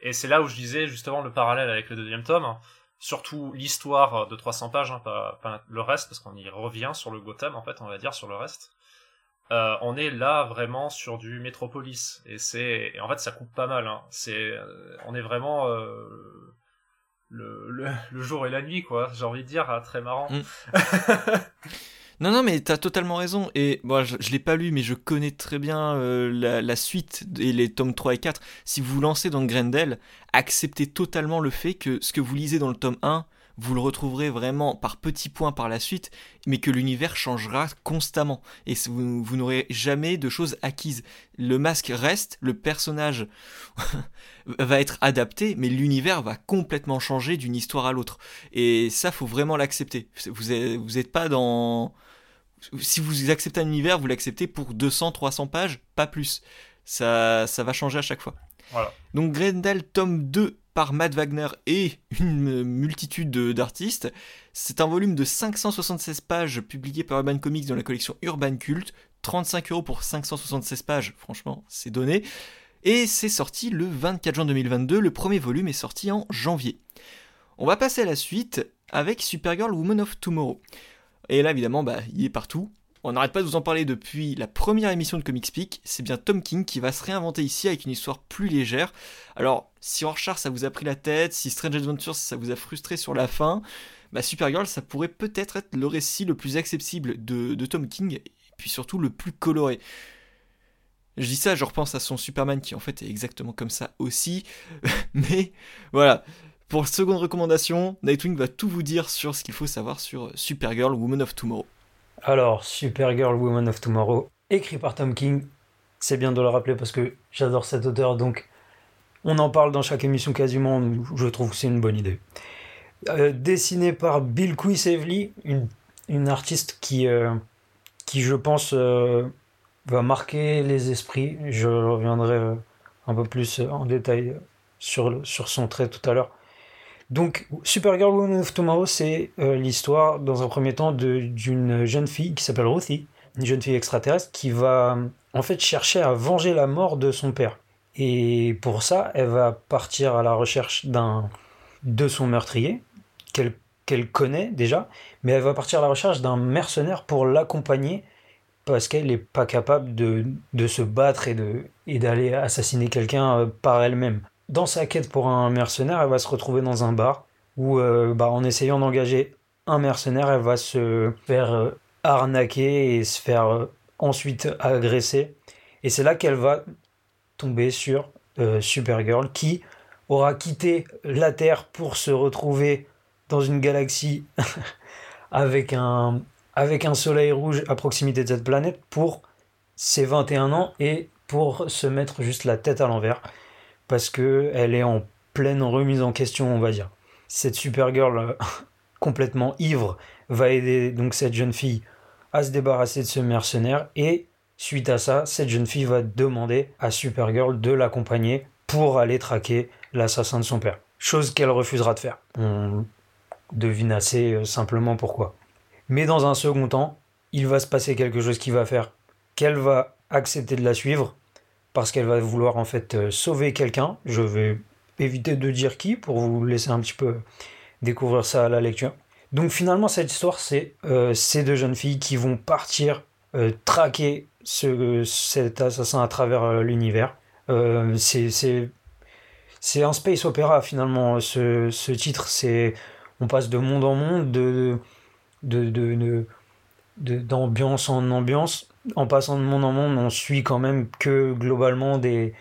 Et c'est là où je disais justement le parallèle avec le deuxième tome. hein. Surtout l'histoire de 300 pages, hein, pas, pas le reste, parce qu'on y revient sur le Gotham en fait, on va dire sur le reste. Euh, on est là vraiment sur du Métropolis et c'est en fait ça coupe pas mal. Hein. C'est euh, on est vraiment euh, le, le, le jour et la nuit, quoi. J'ai envie de dire, ah, très marrant. Mm. Non, non, mais t'as totalement raison. Et moi, je, je l'ai pas lu, mais je connais très bien euh, la, la suite et les tomes 3 et 4. Si vous vous lancez dans Grendel, acceptez totalement le fait que ce que vous lisez dans le tome 1, vous le retrouverez vraiment par petits points par la suite, mais que l'univers changera constamment. Et vous, vous n'aurez jamais de choses acquises. Le masque reste, le personnage va être adapté, mais l'univers va complètement changer d'une histoire à l'autre. Et ça, faut vraiment l'accepter. Vous êtes, vous êtes pas dans. Si vous acceptez un univers, vous l'acceptez pour 200, 300 pages, pas plus. Ça, ça va changer à chaque fois. Voilà. Donc Grendel, tome 2 par Matt Wagner et une multitude de- d'artistes. C'est un volume de 576 pages publié par Urban Comics dans la collection Urban Cult. 35 euros pour 576 pages, franchement, c'est donné. Et c'est sorti le 24 juin 2022. Le premier volume est sorti en janvier. On va passer à la suite avec Supergirl Woman of Tomorrow. Et là, évidemment, bah, il est partout. On n'arrête pas de vous en parler depuis la première émission de Comic Speak. C'est bien Tom King qui va se réinventer ici avec une histoire plus légère. Alors, si Rorschach ça vous a pris la tête, si Strange Adventures ça vous a frustré sur la fin, bah Supergirl ça pourrait peut-être être le récit le plus accessible de, Tom King, et puis surtout le plus coloré. Je dis ça, je repense à son Superman qui en fait est exactement comme ça aussi. Mais voilà, pour seconde recommandation, Nightwing va tout vous dire sur ce qu'il faut savoir sur Supergirl Woman of Tomorrow. Alors, Supergirl Woman of Tomorrow, écrit par Tom King. C'est bien de le rappeler parce que j'adore cet auteur, donc on en parle dans chaque émission quasiment. Je trouve que c'est une bonne idée. Euh, dessiné par Bill Quisevely, une, une artiste qui, euh, qui, je pense, euh, va marquer les esprits. Je reviendrai un peu plus en détail sur, sur son trait tout à l'heure. Donc, Supergirl Woman of Tomorrow, c'est euh, l'histoire, dans un premier temps, d'une jeune fille qui s'appelle Ruthie, une jeune fille extraterrestre qui va en fait chercher à venger la mort de son père. Et pour ça, elle va partir à la recherche d'un de son meurtrier qu'elle connaît déjà, mais elle va partir à la recherche d'un mercenaire pour l'accompagner parce qu'elle n'est pas capable de, se battre et d'aller assassiner quelqu'un euh, par elle-même. Dans sa quête pour un mercenaire, elle va se retrouver dans un bar où, euh, bah, en essayant d'engager un mercenaire, elle va se faire euh, arnaquer et se faire euh, ensuite agresser. Et c'est là qu'elle va tomber sur Supergirl qui aura quitté la Terre pour se retrouver dans une galaxie avec un, avec un soleil rouge à proximité de cette planète pour ses 21 ans et pour se mettre juste la tête à l'envers parce que elle est en pleine remise en question, on va dire. Cette Supergirl euh, complètement ivre va aider donc cette jeune fille à se débarrasser de ce mercenaire et suite à ça, cette jeune fille va demander à Supergirl de l'accompagner pour aller traquer l'assassin de son père. Chose qu'elle refusera de faire. On devine assez euh, simplement pourquoi. Mais dans un second temps, il va se passer quelque chose qui va faire qu'elle va accepter de la suivre parce qu'elle va vouloir en fait euh, sauver quelqu'un. Je vais éviter de dire qui pour vous laisser un petit peu découvrir ça à la lecture. Donc finalement, cette histoire, c'est euh, ces deux jeunes filles qui vont partir euh, traquer ce, cet assassin à travers l'univers. C'est c'est- un space opéra finalement. Ce, ce titre, c'est on passe de monde en monde, de de, de, de- de- d'ambiance en ambiance. En passant de monde en monde, on suit quand même que globalement des,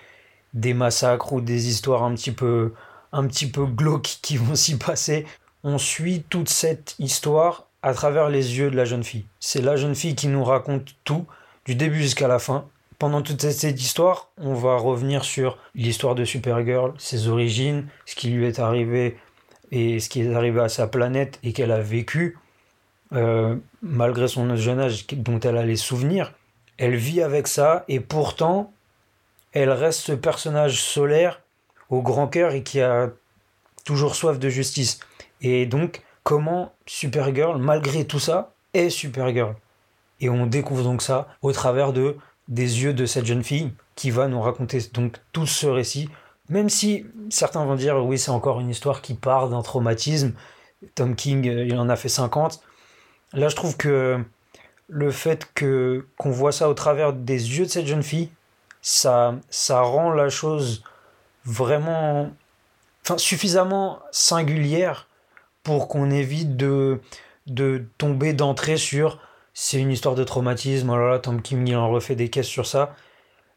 des massacres ou des histoires un petit peu, un petit peu glauques qui vont s'y passer. On suit toute cette histoire à travers les yeux de la jeune fille. C'est la jeune fille qui nous raconte tout, du début jusqu'à la fin. Pendant toute cette- histoire, on va revenir sur l'histoire de Supergirl, ses origines, ce qui lui est arrivé et ce qui est arrivé à sa planète et qu'elle a vécu euh, malgré son jeune âge dont elle a les souvenirs. Elle vit avec ça et pourtant, elle reste ce personnage solaire au grand cœur et qui a toujours soif de justice. Et donc, comment Supergirl, malgré tout ça, est Supergirl? Et on découvre donc ça au travers de des yeux de cette jeune fille qui va nous raconter donc tout ce récit. Même si certains vont dire oui, c'est encore une histoire qui part d'un traumatisme. Tom King, euh, il en a fait 50. Là, je trouve que le fait que qu'on voit ça au travers des yeux de cette jeune fille, ça, ça rend la chose vraiment, enfin, suffisamment singulière pour qu'on évite de, de tomber d'entrée sur c'est une histoire de traumatisme, oh là là, Tom King il en refait des caisses sur ça.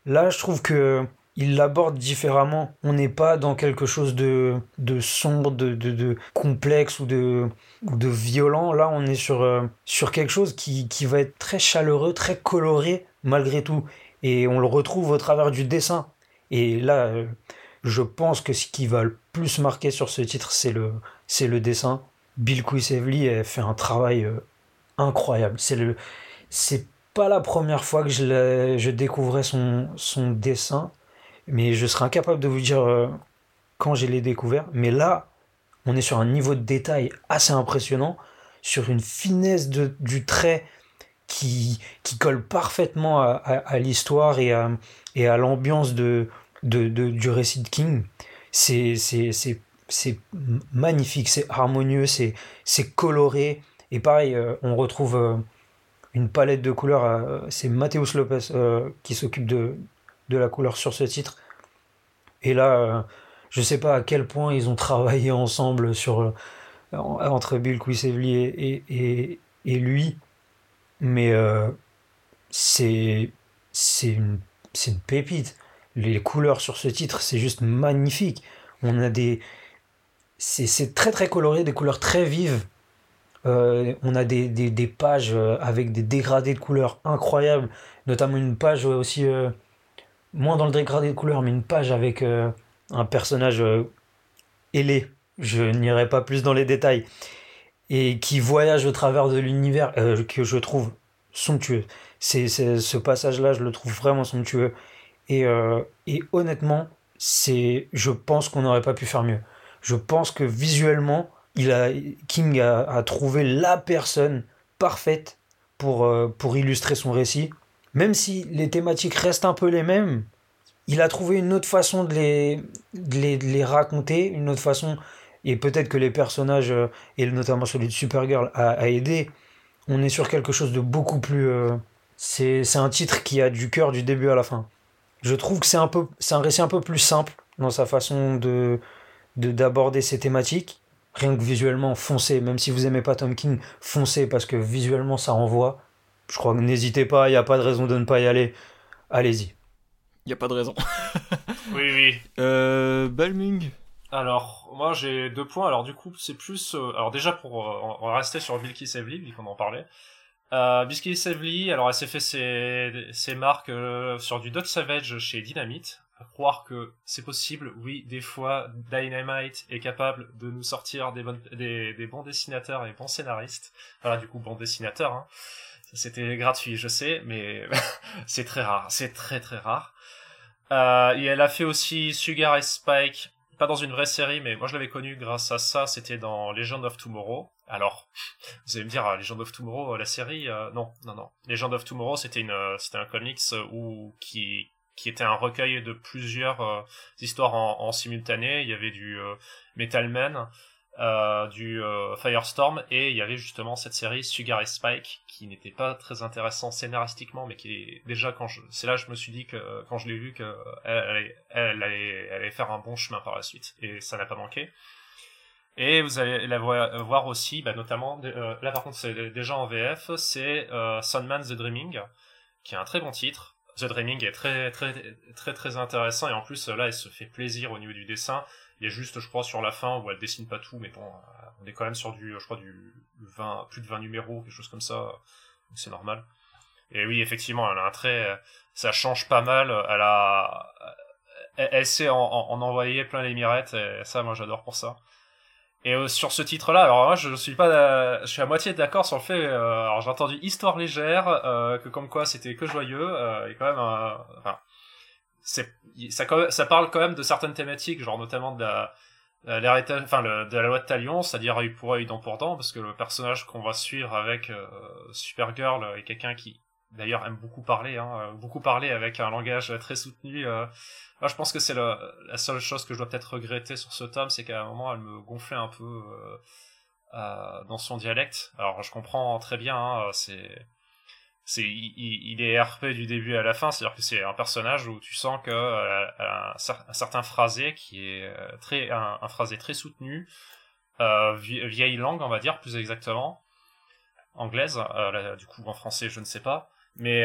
Là, je trouve que il l'aborde différemment. On n'est pas dans quelque chose de, de sombre, de, de, de complexe ou de, de violent. Là, on est sur, euh, sur quelque chose qui, qui va être très chaleureux, très coloré malgré tout. Et on le retrouve au travers du dessin. Et là, euh, je pense que ce qui va le plus marquer sur ce titre, c'est le, c'est le dessin. Bill Quisevely a fait un travail euh, incroyable. C'est le, c'est pas la première fois que je, je découvrais son, son dessin, mais je serais incapable de vous dire euh, quand je l'ai découvert. Mais là, on est sur un niveau de détail assez impressionnant, sur une finesse de, du trait qui, qui colle parfaitement à, l'histoire et à, et à l'ambiance de, de, de- du récit de King. C'est, c'est, c'est, c'est magnifique, c'est harmonieux, c'est, c'est coloré. Et pareil, euh, on retrouve euh, une palette de couleurs. c'est Mateus Lopez qui s'occupe de, de la couleur sur ce titre. Et là, euh, je sais pas à quel point ils ont travaillé ensemble sur, euh, en- entre Bill Quisevely et, et, lui. Mais euh, c'est c'est une, pépite. Les couleurs sur ce titre, c'est juste magnifique. On a des. C'est très très coloré, des couleurs très vives. On a des, des, pages avec des dégradés de couleurs incroyables, notamment une page aussi, moins dans le dégradé de couleurs, mais une page avec euh, un personnage euh, ailé. Je n'irai pas plus dans les détails. Et qui voyage au travers de l'univers, euh, que je trouve somptueux. C'est, ce passage-là, je le trouve vraiment somptueux. Et, et honnêtement, c'est, je pense qu'on n'aurait pas pu faire mieux. Je pense que visuellement, il a, King a, a trouvé la personne parfaite pour, pour illustrer son récit. Même si les thématiques restent un peu les mêmes, il a trouvé une autre façon de les, de les, de les raconter, une autre façon. Et peut-être que les personnages, euh, et notamment celui de Supergirl, a, a aidé. On est sur quelque chose de beaucoup plus. euh, c'est c'est un titre qui a du cœur du début à la fin. Je trouve que c'est un, peu, c'est un récit un peu plus simple dans sa façon de de- d'aborder ces thématiques. Rien que visuellement, foncez. Même si vous aimez pas Tom King, foncez parce que visuellement ça envoie. Je crois que n'hésitez pas, il n'y a pas de raison de ne pas y aller. Allez-y. Y a pas de raison. Oui, oui. Euh, Balmung. Alors, moi j'ai deux points. Alors du coup, c'est plus... euh, alors déjà, pour euh, on va rester sur Bilky Savely, vu qu'on en parlait. Euh, Bilky Savely, alors elle s'est fait ses, ses marques euh, sur du Dot Savage chez Dynamite. À croire que c'est possible, oui, des fois, Dynamite est capable de nous sortir des, bonnes, des, des bons dessinateurs et bons scénaristes. Voilà, du coup, bons dessinateurs. Hein. C'était gratuit, je sais, mais c'est très rare. C'est très très rare. Euh, et elle a fait aussi Sugar et Spike, pas dans une vraie série, mais moi je l'avais connu grâce à ça, c'était dans Legend of Tomorrow. Alors, vous allez me dire, ah, Legend of Tomorrow, la série, euh, non, non, non. Legend of Tomorrow, c'était euh, un comics euh, où qui qui était un recueil de plusieurs euh, histoires en, en simultané. Il y avait du euh, Metal Man, euh, du euh, Firestorm et il y avait justement cette série Sugar et Spike qui n'était pas très intéressant scénaristiquement mais qui est déjà quand je c'est là je me suis dit que quand je l'ai vu que elle, elle, allait, elle allait faire un bon chemin par la suite et ça n'a pas manqué. Et vous allez la voir aussi bah, notamment euh, là par contre c'est déjà en VF c'est euh, Sunman the Dreaming qui est un très bon titre. The Dreaming est très très très très intéressant et en plus là elle se fait plaisir au niveau du dessin il y a juste, je crois, sur la fin où elle dessine pas tout, mais bon, euh, on est quand même sur du, je crois, du 20, plus de 20 numéros, quelque chose comme ça. C'est normal. Et oui, effectivement, elle a un trait, ça change pas mal. Elle a, elle, sait en, envoyer plein les mirettes, et ça, moi, j'adore pour ça. Et euh, sur ce titre-là, alors moi je suis pas, je suis à moitié d'accord sur le fait. Euh, alors j'ai entendu histoire légère, que comme quoi c'était que joyeux, et quand même, enfin, ça, ça parle quand même de certaines thématiques, genre notamment de la, enfin, de la loi de Talion, c'est-à-dire œil pour œil, dent pour dent, parce que le personnage qu'on va suivre avec euh, Supergirl est quelqu'un qui, d'ailleurs, aime beaucoup parler, hein, euh, beaucoup parler avec un langage très soutenu. Euh. Je pense que c'est la seule chose que je dois peut-être regretter sur ce tome, c'est qu'à un moment, elle me gonflait un peu dans son dialecte. Alors, je comprends très bien, hein, c'est c'est il, est RP du début à la fin, c'est-à-dire que c'est un personnage où tu sens que euh, un, certain phrasé qui est euh, très un, phrasé très soutenu, euh, vieille langue on va dire plus exactement, anglaise, du coup en français je ne sais pas, mais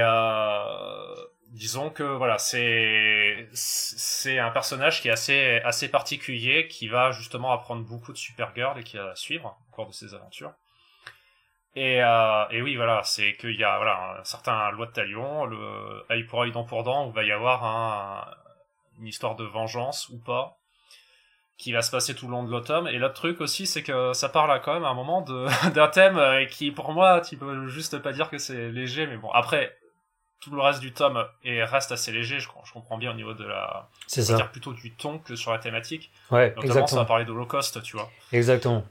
disons que voilà c'est c'est un personnage qui est assez assez particulier qui va justement apprendre beaucoup de Supergirl et qui va suivre au cours de ses aventures. Et, euh, et oui, voilà, c'est qu'il y a voilà, un certain loi de talion, le œil pour œil, dent pour dent, où il va y avoir un, une histoire de vengeance ou pas, qui va se passer tout le long de l'automne. Et l'autre truc aussi, c'est que ça parle à quand même à un moment d'un thème euh, qui, pour moi, tu peux juste pas dire que c'est léger, mais bon, après, tout le reste du tome et reste assez léger, je, je comprends bien au niveau de la... C'est ça. dire plutôt du ton que sur la thématique. Ouais, Notamment, exactement. ça va parler d'Holocauste, tu vois. Exactement.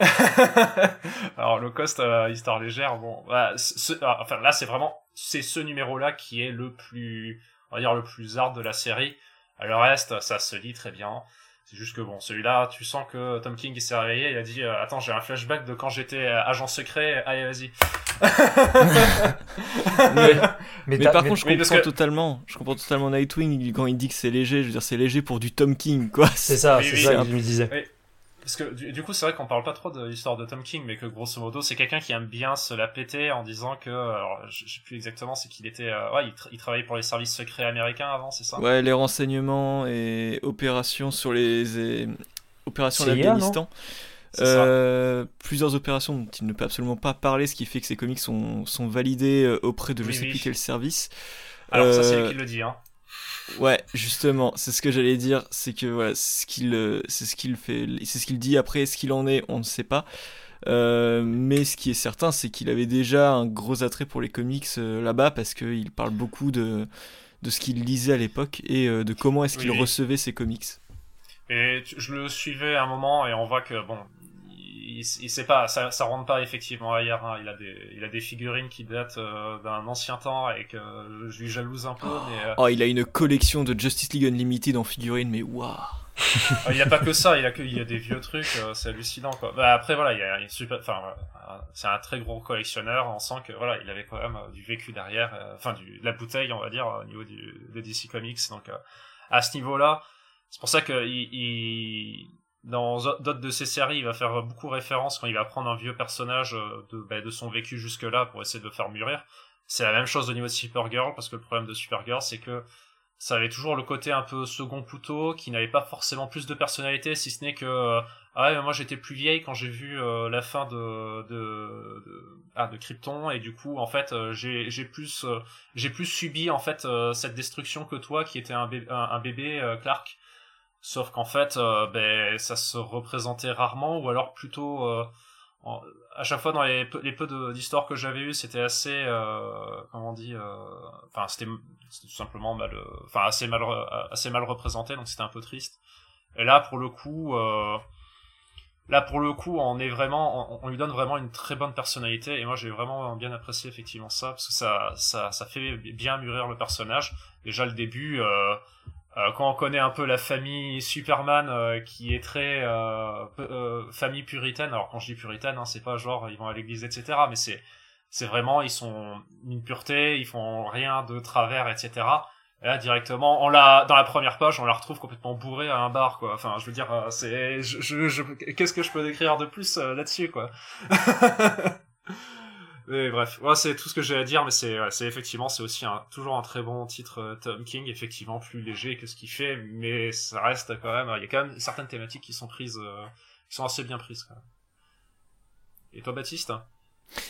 Alors le cost euh, histoire légère, bon, bah, ah, enfin là c'est vraiment c'est ce numéro-là qui est le plus, on va dire le plus hard de la série. Le reste, ça se lit très bien. C'est juste que bon, celui-là, tu sens que Tom King s'est réveillé, il a dit euh, attends j'ai un flashback de quand j'étais euh, agent secret, allez vas-y. mais, par contre je comprends totalement, je comprends totalement Nightwing quand il dit que c'est léger, je veux dire c'est léger pour du Tom King quoi. C'est ça, c'est ça que je me disais. Parce que du, coup, c'est vrai qu'on parle pas trop de l'histoire de Tom King, mais que grosso modo, c'est quelqu'un qui aime bien se la péter en disant que, alors, je, sais plus exactement, c'est qu'il était, euh, ouais, il, travaillait pour les services secrets américains avant, c'est ça? Ouais, les renseignements et opérations sur les opérations d'Afghanistan. Euh, plusieurs opérations dont il ne peut absolument pas parler, ce qui fait que ces comics sont, sont validés euh, auprès de je sais plus quel service. Alors ça c'est lui qui le dit, hein. Ouais, justement, c'est ce que j'allais dire, c'est que voilà, ce qu'il, euh, c'est ce qu'il fait, c'est ce qu'il dit. Après, ce qu'il en est, on ne sait pas. Euh, mais ce qui est certain, c'est qu'il avait déjà un gros attrait pour les comics euh, là-bas parce qu'il parle beaucoup de de ce qu'il lisait à l'époque et de comment est-ce qu'il recevait ses comics. Et je le suivais à un moment et on voit que bon, il, sait pas, ça, ça rentre pas effectivement ailleurs. Hein. Il a des, il a des figurines qui datent euh, d'un ancien temps et que je lui jalouse un peu. Oh. Mais, euh, oh, il a une collection de Justice League Unlimited en figurines, mais waouh. il n'y a pas que ça, il a que, il y a des vieux trucs, euh, c'est hallucinant quoi. Bah, après voilà, il y a une super, enfin, c'est un très gros collectionneur. On sent que voilà, il avait quand même du vécu derrière, enfin du, de la bouteille, on va dire, au niveau du, de DC Comics. Donc à ce niveau-là, c'est pour ça que il dans d'autres de ses séries, il va faire beaucoup référence quand il va prendre un vieux personnage euh, de, bah, de son vécu jusque-là pour essayer de le faire mûrir. C'est la même chose au niveau de Supergirl, parce que le problème de Supergirl, c'est que ça avait toujours le côté un peu second couteau, qui n'avait pas forcément plus de personnalité, si ce n'est que euh, ah ouais, moi j'étais plus vieille quand j'ai vu euh, la fin de ah, de Krypton et du coup en fait j'ai j'ai plus plus subi en fait cette destruction que toi qui était un bébé Clark Sauf qu'en fait, euh, ben, ça se représentait rarement, ou alors plutôt... Euh, à chaque fois dans les, les peu d'histoires que j'avais eues, c'était assez... Euh, comment on dit Enfin, c'était tout simplement mal... Enfin, assez mal, assez mal représenté, donc c'était un peu triste. Et là, pour le coup... Là, pour le coup, on est vraiment, on, lui donne vraiment une très bonne personnalité, et moi j'ai vraiment bien apprécié effectivement ça, parce que ça, ça, ça fait bien mûrir le personnage. Déjà le début, Euh, quand on connaît un peu la famille Superman euh, qui est très famille puritaine, alors quand je dis puritaine, hein, c'est pas genre ils vont à l'église etc, mais c'est c'est vraiment ils sont une pureté, ils font rien de travers etc. Et là directement, on l'a dans la première page, on la retrouve complètement bourrée à un bar quoi. Enfin, je veux dire, c'est, je, je, je qu'est-ce que je peux décrire de plus là-dessus quoi? Mais bref, c'est tout ce que j'ai à dire, mais c'est, effectivement, c'est aussi toujours un très bon titre euh, Tom King, effectivement plus léger que ce qu'il fait, mais ça reste quand même, il y a quand même certaines thématiques qui sont prises, euh, qui sont assez bien prises. Et toi, Baptiste?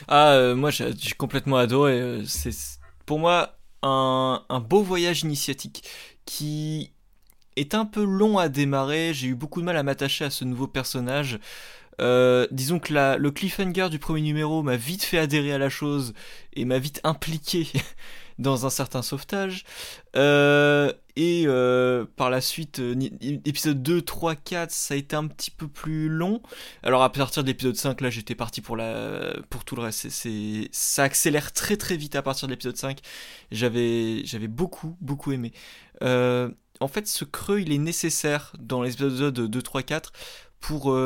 Ah, euh, moi j'ai, complètement adoré. C'est pour moi un beau voyage initiatique qui est un peu long à démarrer. J'ai eu beaucoup de mal à m'attacher à ce nouveau personnage. Euh, disons que la, le cliffhanger du premier numéro m'a vite fait adhérer à la chose et m'a vite impliqué dans un certain sauvetage. Euh, et euh, par la suite, épisode 2, 3, 4, ça a été un petit peu plus long. Alors à partir de l'épisode 5, là j'étais parti pour, la, pour tout le reste. C'est, ça accélère très très vite à partir de l'épisode 5. J'avais, j'avais beaucoup, beaucoup aimé. en fait, ce creux, il est nécessaire dans l'épisode 2, 3, 4 pour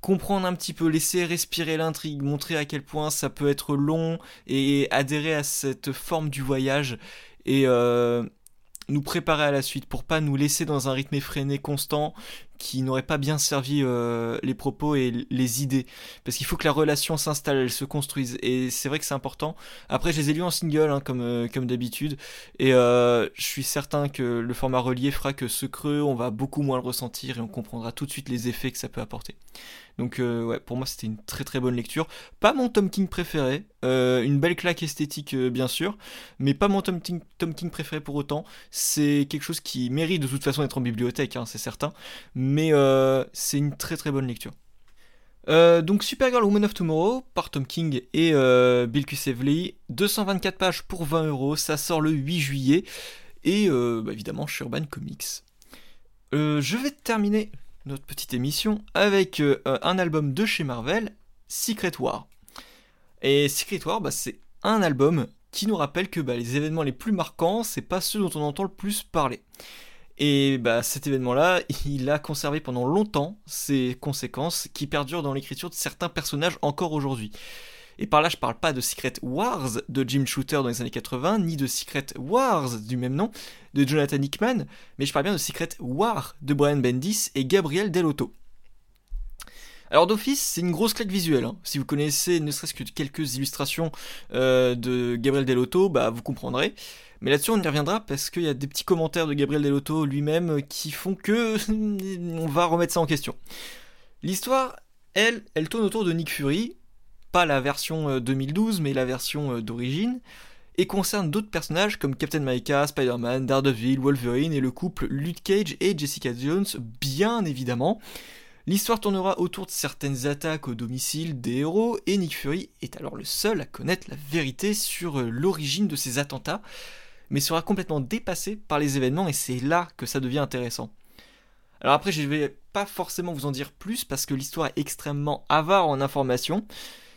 comprendre un petit peu, laisser respirer l'intrigue, montrer à quel point ça peut être long et adhérer à cette forme du voyage et euh, nous préparer à la suite pour pas nous laisser dans un rythme effréné constant qui n'aurait pas bien servi euh, les propos et les idées. Parce qu'il faut que la relation s'installe, elle se construise. Et c'est vrai que c'est important. Après, je les ai lus en single, hein, comme, euh, comme d'habitude. Et je suis certain que le format relié fera que ce creux, on va beaucoup moins le ressentir et on comprendra tout de suite les effets que ça peut apporter. Donc euh, ouais, pour moi c'était une très très bonne lecture. Pas mon Tom King préféré, euh, une belle claque esthétique euh, bien sûr, mais pas mon Tom King, préféré pour autant. C'est quelque chose qui mérite de toute façon d'être en bibliothèque, hein, c'est certain, mais c'est une très très bonne lecture. donc Supergirl Woman of Tomorrow par Tom King et Bill Cusevely, 224 pages pour 20 euros, ça sort le 8 juillet et bah, évidemment chez Urban Comics. je vais terminer notre petite émission avec euh, un album de chez Marvel, Secret War. Et Secret War, bah, c'est un album qui nous rappelle que bah, les événements les plus marquants, c'est pas ceux dont on entend le plus parler. Et bah, cet événement-là, il a conservé pendant longtemps ses conséquences qui perdurent dans l'écriture de certains personnages encore aujourd'hui. Et par là, je parle pas de Secret Wars de Jim Shooter dans les années 80, ni de Secret Wars du même nom de Jonathan Hickman, mais je parle bien de Secret War de Brian Bendis et Gabriel Delotto. Alors d'office, c'est une grosse claque visuelle. Hein. Si vous connaissez ne serait-ce que quelques illustrations euh, de Gabriel Delotto, bah vous comprendrez. Mais là-dessus, on y reviendra parce qu'il y a des petits commentaires de Gabriel Delotto lui-même qui font que on va remettre ça en question. L'histoire, elle, elle tourne autour de Nick Fury, pas la version 2012, euh, mais la version euh, d'origine, et concerne d'autres personnages comme Captain America, Spider-Man, Daredevil, Wolverine et le couple Luke Cage et Jessica Jones, bien évidemment. L'histoire tournera autour de certaines attaques au domicile des héros, et Nick Fury est alors le seul à connaître la vérité sur euh, l'origine de ces attentats, mais sera complètement dépassé par les événements, et c'est là que ça devient intéressant. Alors après, je ne vais pas forcément vous en dire plus parce que l'histoire est extrêmement avare en informations,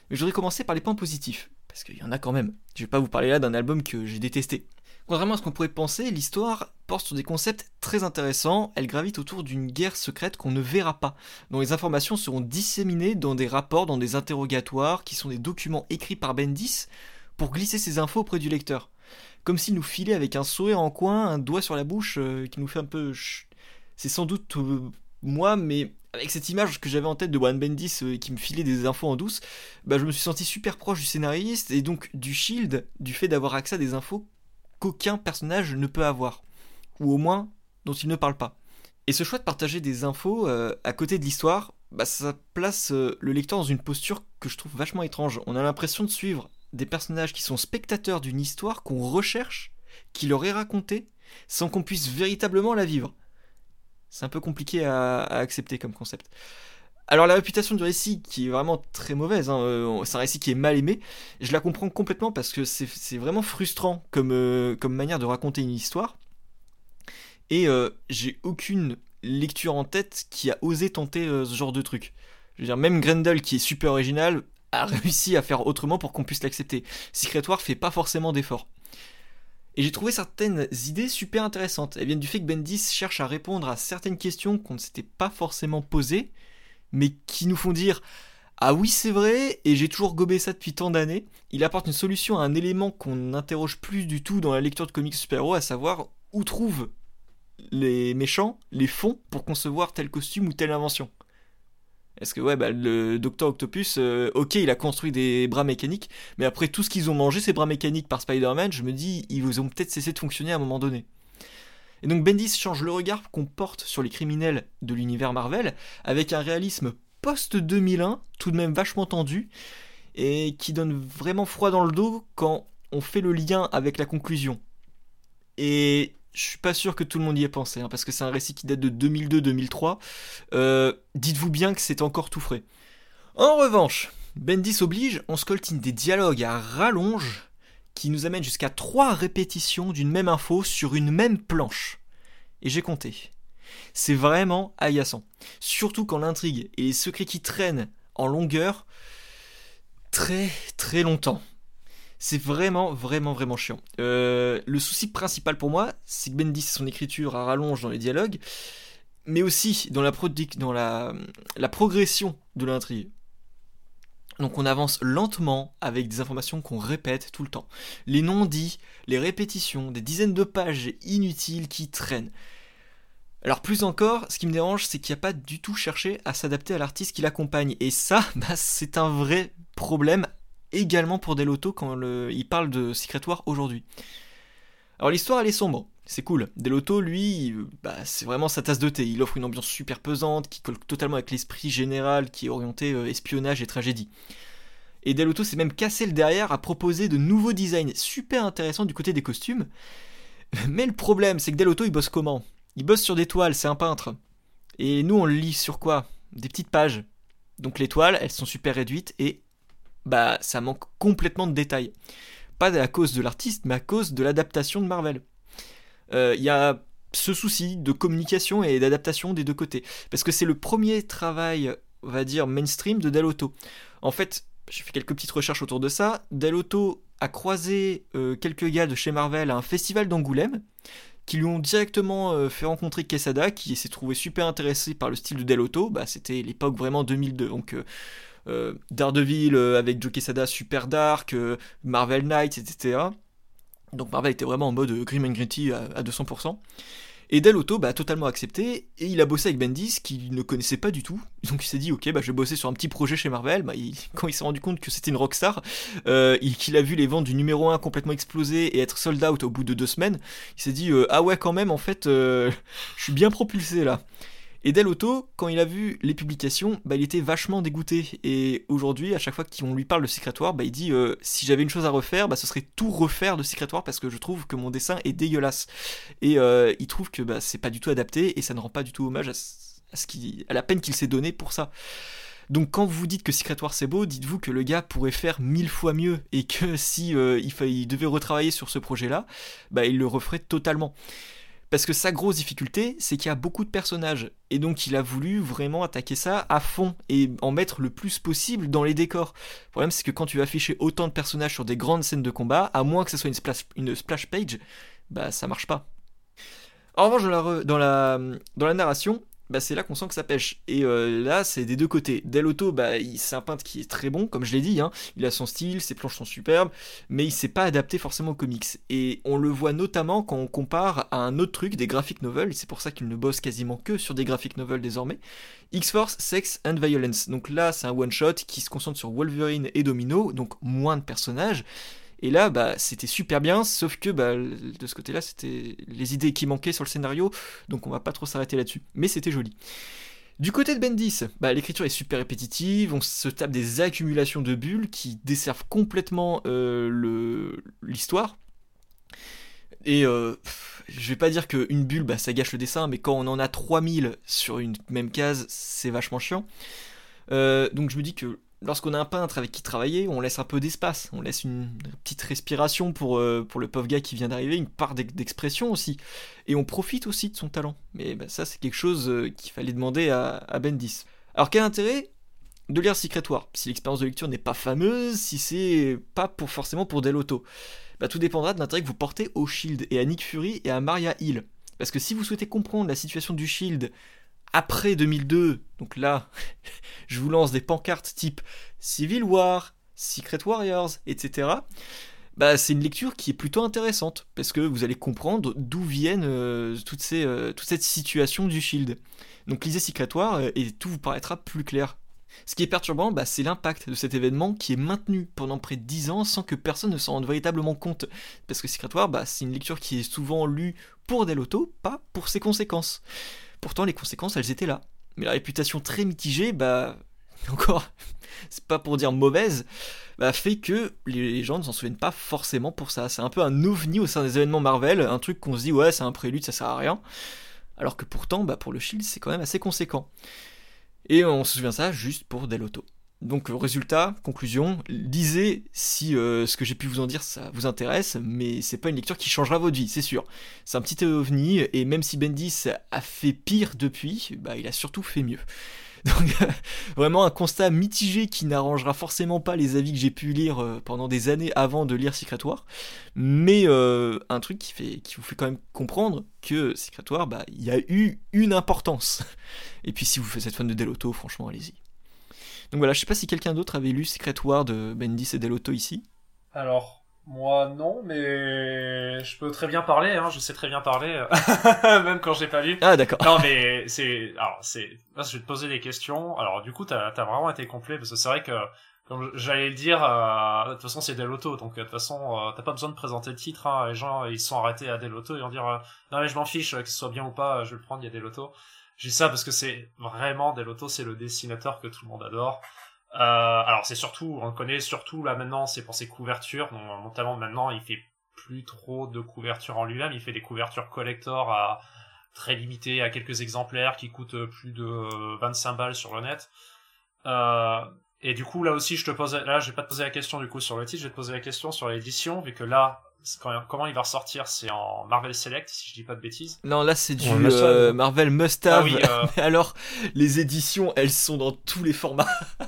mais je voudrais commencer par les points positifs, parce qu'il y en a quand même. Je vais pas vous parler là d'un album que j'ai détesté. Contrairement à ce qu'on pourrait penser, l'histoire porte sur des concepts très intéressants, elle gravite autour d'une guerre secrète qu'on ne verra pas, dont les informations seront disséminées dans des rapports, dans des interrogatoires, qui sont des documents écrits par Bendis pour glisser ces infos auprès du lecteur. Comme s'il nous filait avec un sourire en coin, un doigt sur la bouche, euh, qui nous fait un peu... C'est sans doute euh, moi, mais avec cette image que j'avais en tête de Warren Bendis euh, qui me filait des infos en douce, bah, je me suis senti super proche du scénariste et donc du Shield, du fait d'avoir accès à des infos qu'aucun personnage ne peut avoir, ou au moins dont il ne parle pas. Et ce choix de partager des infos euh, à côté de l'histoire, bah, ça place euh, le lecteur dans une posture que je trouve vachement étrange. On a l'impression de suivre des personnages qui sont spectateurs d'une histoire qu'on recherche, qui leur est racontée, sans qu'on puisse véritablement la vivre. C'est un peu compliqué à, accepter comme concept. Alors la réputation du récit qui est vraiment très mauvaise, hein, euh, c'est un récit qui est mal aimé, je la comprends complètement parce que c'est vraiment frustrant comme, euh, comme manière de raconter une histoire. Et euh, j'ai aucune lecture en tête qui a osé tenter ce genre de truc. Je veux dire, même Grendel qui est super original a réussi à faire autrement pour qu'on puisse l'accepter. Secret War fait pas forcément d'effort. Et j'ai trouvé certaines idées super intéressantes. Elles viennent du fait que Bendis cherche à répondre à certaines questions qu'on ne s'était pas forcément posées, mais qui nous font dire Ah oui, c'est vrai, et j'ai toujours gobé ça depuis tant d'années. Il apporte une solution à un élément qu'on n'interroge plus du tout dans la lecture de comics super-héros, à savoir où trouvent les méchants les fonds pour concevoir tel costume ou telle invention. Est-ce que ouais, bah, le Docteur Octopus, euh, ok, il a construit des bras mécaniques, mais après tout ce qu'ils ont mangé, ces bras mécaniques par Spider-Man, je me dis, ils ont peut-être cessé de fonctionner à un moment donné. Et donc Bendis change le regard qu'on porte sur les criminels de l'univers Marvel avec un réalisme post-2001, tout de même vachement tendu, et qui donne vraiment froid dans le dos quand on fait le lien avec la conclusion. Et je suis pas sûr que tout le monde y ait pensé, hein, parce que c'est un récit qui date de 2002-2003. Euh, dites-vous bien que c'est encore tout frais. En revanche, Bendis oblige, on scoltine des dialogues à rallonge qui nous amènent jusqu'à trois répétitions d'une même info sur une même planche. Et j'ai compté. C'est vraiment agaçant. Surtout quand l'intrigue et les secrets qui traînent en longueur très très longtemps. C'est vraiment, vraiment, vraiment chiant. Euh, le souci principal pour moi, c'est que Bendis, son écriture à rallonge dans les dialogues, mais aussi dans la progression de l'intrigue. Donc on avance lentement avec des informations qu'on répète tout le temps. Les non-dits, les répétitions, des dizaines de pages inutiles qui traînent. Alors plus encore, ce qui me dérange, c'est qu'il n'y a pas du tout cherché à s'adapter à l'artiste qui l'accompagne. Et ça, bah, c'est un vrai problème également pour Delotto quand il parle de Secret War aujourd'hui. Alors l'histoire elle est sombre, c'est cool. Delotto lui, bah, c'est vraiment sa tasse de thé. Il offre une ambiance super pesante qui colle totalement avec l'esprit général qui est orienté euh, espionnage et tragédie. Et Delotto s'est même cassé le derrière à proposer de nouveaux designs super intéressants du côté des costumes. Mais le problème c'est que Delotto il bosse comment? Il bosse sur des toiles, c'est un peintre. Et nous on le lit sur quoi? Des petites pages. Donc les toiles, elles sont super réduites et bah ça manque complètement de détails. Pas à cause de l'artiste, mais à cause de l'adaptation de Marvel. Il euh, y a ce souci de communication et d'adaptation des deux côtés. Parce que c'est le premier travail, on va dire, mainstream de Delotto. En fait, j'ai fait quelques petites recherches autour de ça. Delotto a croisé euh, quelques gars de chez Marvel à un festival d'Angoulême qui lui ont directement euh, fait rencontrer Quesada, qui s'est trouvé super intéressé par le style de Delotto. Bah, C'était l'époque vraiment 2002. Donc Daredevil avec Joe Quesada super dark, Marvel Knights, etc. Donc Marvel était vraiment en mode Grim and Gritty à, 200%. Et Del Auto bah, a totalement accepté, et il a bossé avec Bendis, qu'il ne connaissait pas du tout. Donc il s'est dit, ok, bah, je vais bosser sur un petit projet chez Marvel. Bah, quand il s'est rendu compte que c'était une rockstar, euh, qu'il a vu les ventes du numéro 1 complètement exploser et être sold out au bout de deux semaines, il s'est dit, ah ouais, quand même, en fait, je suis bien propulsé là. Et Del Auto, quand il a vu les publications, bah, il était vachement dégoûté. Et aujourd'hui, à chaque fois qu'on lui parle de Secret War, bah, il dit euh, si j'avais une chose à refaire, bah, ce serait tout refaire de Secret War parce que je trouve que mon dessin est dégueulasse. Et euh, il trouve que bah, c'est pas du tout adapté et ça ne rend pas du tout hommage à, ce qui, à la peine qu'il s'est donné pour ça. Donc quand vous dites que Secret War c'est beau, dites-vous que le gars pourrait faire mille fois mieux et que si euh, il, il, devait retravailler sur ce projet-là, bah, il le referait totalement. Parce que sa grosse difficulté, c'est qu'il y a beaucoup de personnages. Et donc il a voulu vraiment attaquer ça à fond et en mettre le plus possible dans les décors. Le problème, c'est que quand tu vas afficher autant de personnages sur des grandes scènes de combat, à moins que ce soit une splash, page, bah ça marche pas. En revanche, dans la narration, bah, c'est là qu'on sent que ça pêche. Et euh, là, c'est des deux côtés. Del Auto, bah, c'est un peintre qui est très bon, comme je l'ai dit. Hein. Il a son style, ses planches sont superbes, mais il s'est pas adapté forcément aux comics. Et on le voit notamment quand on compare à un autre truc, des graphic novels. C'est pour ça qu'il ne bosse quasiment que sur des graphic novels désormais. X-Force, Sex and Violence. Donc là, c'est un one-shot qui se concentre sur Wolverine et Domino, donc moins de personnages. Et là, bah, c'était super bien, sauf que bah, de ce côté-là, c'était les idées qui manquaient sur le scénario, donc on va pas trop s'arrêter là-dessus. Mais c'était joli. Du côté de Bendis, bah, l'écriture est super répétitive, on se tape des accumulations de bulles qui desservent complètement euh, l'histoire. Et euh, je vais pas dire qu'une bulle, bah, ça gâche le dessin, mais quand on en a 3000 sur une même case, c'est vachement chiant. Euh, donc je me dis que lorsqu'on a un peintre avec qui travailler, on laisse un peu d'espace, on laisse une petite respiration pour, euh, le pauvre gars qui vient d'arriver, une part d'expression aussi. Et on profite aussi de son talent. Mais bah, ça, c'est quelque chose euh, qu'il fallait demander à, Bendis. Alors, quel intérêt de lire Secret War si l'expérience de lecture n'est pas fameuse, si c'est pas pour forcément pour Delotto bah, tout dépendra de l'intérêt que vous portez au Shield et à Nick Fury et à Maria Hill. Parce que si vous souhaitez comprendre la situation du Shield après 2002, donc là, je vous lance des pancartes type Civil War, Secret Warriors, etc. Bah, c'est une lecture qui est plutôt intéressante parce que vous allez comprendre d'où viennent euh, toutes ces, euh, toute cette situation du Shield. Donc lisez Secret War euh, et tout vous paraîtra plus clair. Ce qui est perturbant, bah, c'est l'impact de cet événement qui est maintenu pendant près de 10 ans sans que personne ne s'en rende véritablement compte. Parce que Secret War, bah, c'est une lecture qui est souvent lue pour des lotos, pas pour ses conséquences. Pourtant, les conséquences, elles étaient là. Mais la réputation très mitigée, bah, encore, c'est pas pour dire mauvaise, bah, fait que les gens ne s'en souviennent pas forcément pour ça. C'est un peu un ovni au sein des événements Marvel, un truc qu'on se dit, ouais, c'est un prélude, ça sert à rien. Alors que pourtant, bah, pour le Shield, c'est quand même assez conséquent. Et on se souvient ça juste pour des lotos. Donc résultat, conclusion, lisez si euh, ce que j'ai pu vous en dire ça vous intéresse, mais c'est pas une lecture qui changera votre vie, c'est sûr. C'est un petit ovni, et même si Bendis a fait pire depuis, bah il a surtout fait mieux. Donc vraiment un constat mitigé qui n'arrangera forcément pas les avis que j'ai pu lire euh, pendant des années avant de lire Secret War, mais euh, un truc qui, fait, qui vous fait quand même comprendre que Secret bah, il y a eu une importance. Et puis si vous faites fan de Delotto, franchement, allez-y. Donc voilà, je sais pas si quelqu'un d'autre avait lu Secret War de Bendis et Delotto ici. Alors, moi non, mais je peux très bien parler, hein, je sais très bien parler, même quand j'ai pas lu. Ah d'accord. Non mais c'est, alors c'est, là je vais te poser des questions. Alors du coup t'as as vraiment été complet parce que c'est vrai que comme j'allais le dire, euh, de toute façon c'est Delotto, donc de toute façon euh, t'as pas besoin de présenter le titre. Hein, les gens ils sont arrêtés à Delotto, ils vont dire euh, non mais je m'en fiche que ce soit bien ou pas, je vais le prendre, il y a Delotto. J'ai ça parce que c'est vraiment Delotto, c'est le dessinateur que tout le monde adore. Euh, alors c'est surtout, on le connaît surtout là maintenant, c'est pour ses couvertures. Donc notamment maintenant, il fait plus trop de couvertures en lui-même. Il fait des couvertures collector à très limitées, à quelques exemplaires qui coûtent plus de 25 balles sur le net. Euh, et du coup là aussi, je te pose, là je vais pas te poser la question du coup sur le titre, je vais te poser la question sur l'édition, vu que là comment il va ressortir C'est en Marvel Select, si je dis pas de bêtises? Non, là c'est du euh, Marvel Must Have. Ah oui, alors, les éditions, elles sont dans tous les formats.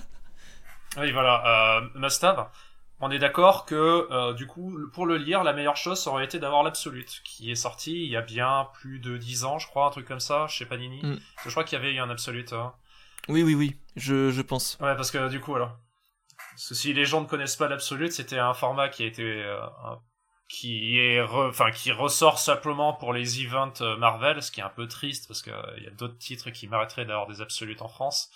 Oui, voilà, euh, Must Have. On est d'accord que, euh, du coup, pour le lire, la meilleure chose ça aurait été d'avoir l'Absolute, qui est sorti il y a bien plus de 10 ans, je crois, un truc comme ça, chez Panini. Mm. Je crois qu'il y avait eu un Absolute. Hein. Oui, oui, oui, je, je pense. Ouais, parce que du coup, voilà. Parce que si les gens ne connaissent pas l'Absolute, c'était un format qui a été... Euh, qui est enfin qui ressort simplement pour les events euh, Marvel, ce qui est un peu triste parce qu'il y a d'autres titres qui mériteraient d'avoir des absolutes en France.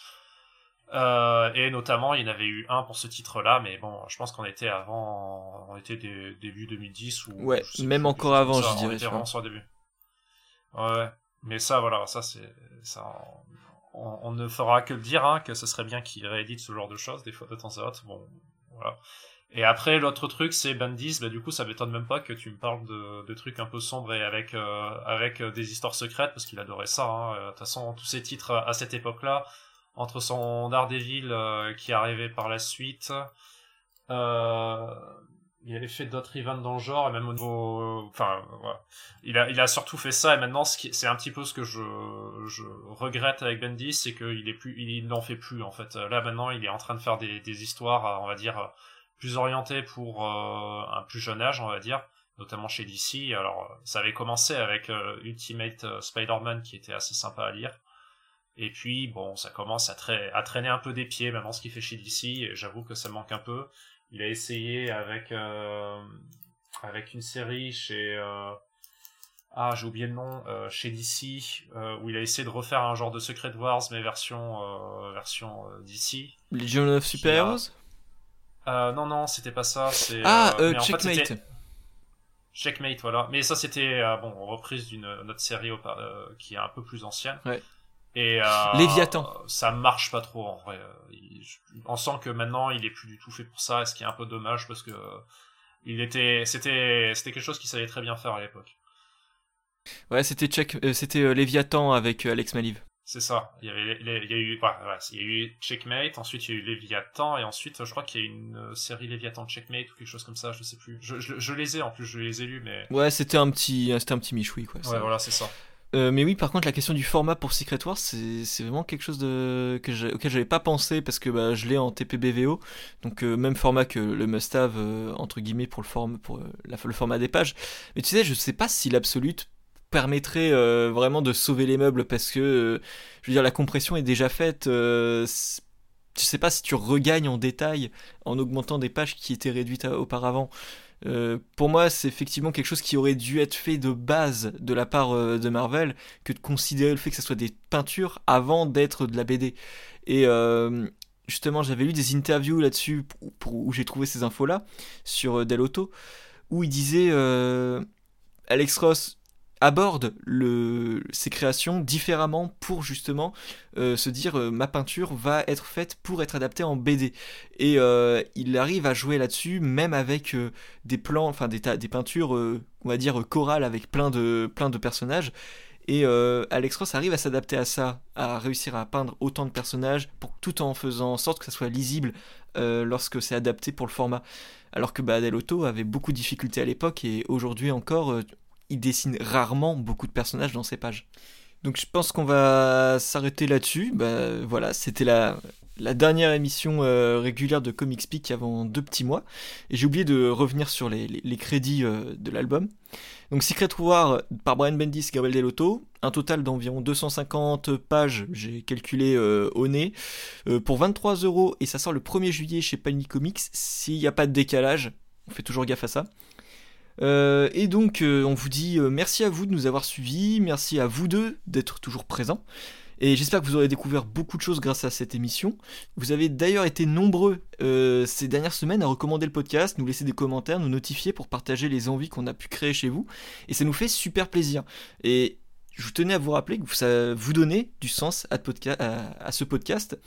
Euh, et notamment, il y en avait eu un pour ce titre-là, mais bon, je pense qu'on était avant, on était début 2010 ou ouais, même encore avant, je dirais. On était vraiment sur le début. Ouais, mais ça, voilà, ça c'est ça. On, ne fera que le dire, hein, que ce serait bien qu'il réédite ce genre de choses des fois de temps à autre. Bon, voilà. Et après, l'autre truc, c'est Bandis. Bah, du coup, ça m'étonne même pas que tu me parles de, trucs un peu sombres et avec, euh, avec des histoires secrètes, parce qu'il adorait ça. Hein. De toute façon, tous ces titres à cette époque-là, entre son Daredevil euh, qui arrivait par la suite. Euh, il avait fait d'autres events dans le genre et même au niveau enfin voilà. il a il a surtout fait ça et maintenant c'est un petit peu ce que je regrette avec Bendis c'est qu'il plus il n'en fait plus en fait là maintenant il est en train de faire des histoires on va dire plus orientées pour euh, un plus jeune âge on va dire notamment chez DC alors ça avait commencé avec Ultimate Spider-Man qui était assez sympa à lire et puis, bon, ça commence à, à traîner un peu des pieds maintenant ce qu'il fait chez DC, et j'avoue que ça manque un peu. Il a essayé avec, euh, avec une série chez... Euh, ah, j'ai oublié le nom, euh, chez DC, où il a essayé de refaire un genre de Secret Wars, mais version, version DC. Legion of Super Non, non, c'était pas ça. Ah, Checkmate. Checkmate, voilà. Mais ça, c'était bon, reprise d'une autre série qui est un peu plus ancienne. Ouais. Et euh, Léviathan. Ça marche pas trop en vrai. On sent que maintenant il est plus du tout fait pour ça, ce qui est un peu dommage parce que il était, c'était, c'était quelque chose qu'il savait très bien faire à l'époque. Ouais, c'était check, euh, c'était euh, Léviathan avec Alex Maliv. C'est ça. Il y avait, il y a eu, il y a eu Checkmate, ensuite il y a eu Léviathan, et ensuite je crois qu'il y a une série Léviathan Checkmate ou quelque chose comme ça, je sais plus. Je, je, les ai en plus, je les ai lus, mais. Ouais, c'était un petit, c'était un petit michoui quoi. Ouais, voilà, c'est ça. Euh, mais oui, par contre, la question du format pour Secret Wars, c'est vraiment quelque chose de, que auquel j'avais pas pensé parce que bah, je l'ai en TPBVO, donc euh, même format que le must-have euh, entre guillemets pour le forme, pour la, le format des pages. Mais tu sais, je sais pas si l'absolute permettrait vraiment de sauver les meubles parce que je veux dire la compression est déjà faite. je sais pas si tu regagnes en détail en augmentant des pages qui étaient réduites auparavant. Euh, pour moi, c'est effectivement quelque chose qui aurait dû être fait de base de la part euh, de Marvel que de considérer le fait que ce soit des peintures avant d'être de la BD. Et euh, justement, j'avais lu des interviews là-dessus où j'ai trouvé ces infos-là sur Del Auto où il disait Alex Ross aborde ses créations différemment pour justement euh, se dire euh, ma peinture va être faite pour être adaptée en BD et euh, il arrive à jouer là-dessus même avec des plans enfin des, des peintures on va dire chorales avec plein de personnages et Alex Ross arrive à s'adapter à ça, à réussir à peindre autant de personnages, pour, tout en faisant en sorte que ça soit lisible lorsque c'est adapté pour le format. Alors que bah, avait beaucoup de difficultés à l'époque et aujourd'hui encore, il dessine rarement beaucoup de personnages dans ses pages. Donc je pense qu'on va s'arrêter là-dessus. Bah, voilà, c'était la, dernière émission euh, régulière de Comic Speak avant deux petits mois. Et j'ai oublié de revenir sur les, crédits euh, de l'album. Donc Secret War par Brian Bendis et Gabriel Delotto. Un total d'environ 250 pages, j'ai calculé euh, au nez, pour 23 euros. Et ça sort le 1er juillet chez Panini Comics. S'il n'y a pas de décalage, on fait toujours gaffe à ça. Euh, et donc, euh, on vous dit euh, merci à vous de nous avoir suivis, merci à vous deux d'être toujours présents. Et j'espère que vous aurez découvert beaucoup de choses grâce à cette émission. Vous avez d'ailleurs été nombreux ces dernières semaines à recommander le podcast, nous laisser des commentaires, nous notifier pour partager les envies qu'on a pu créer chez vous. Et ça nous fait super plaisir. Et je tenais à vous rappeler que ça vous donnez du sens à, à ce podcast.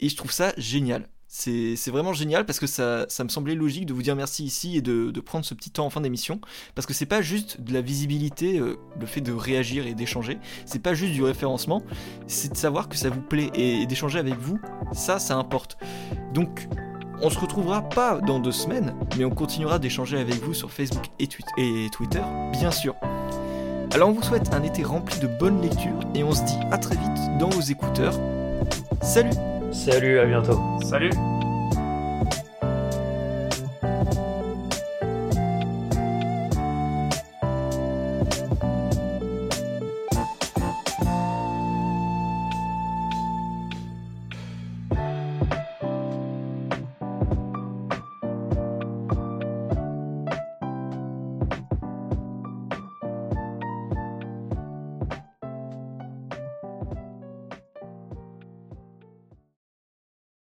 Et je trouve ça génial. C'est vraiment génial parce que ça, me semblait logique de vous dire merci ici et de, de prendre ce petit temps en fin d'émission. Parce que c'est pas juste de la visibilité, euh, le fait de réagir et d'échanger. C'est pas juste du référencement. C'est de savoir que ça vous plaît et, d'échanger avec vous. Ça, ça importe. Donc, on se retrouvera pas dans deux semaines, mais on continuera d'échanger avec vous sur Facebook et, et Twitter, bien sûr. Alors on vous souhaite un été rempli de bonnes lectures et on se dit à très vite dans vos écouteurs. Salut Salut, à bientôt. Salut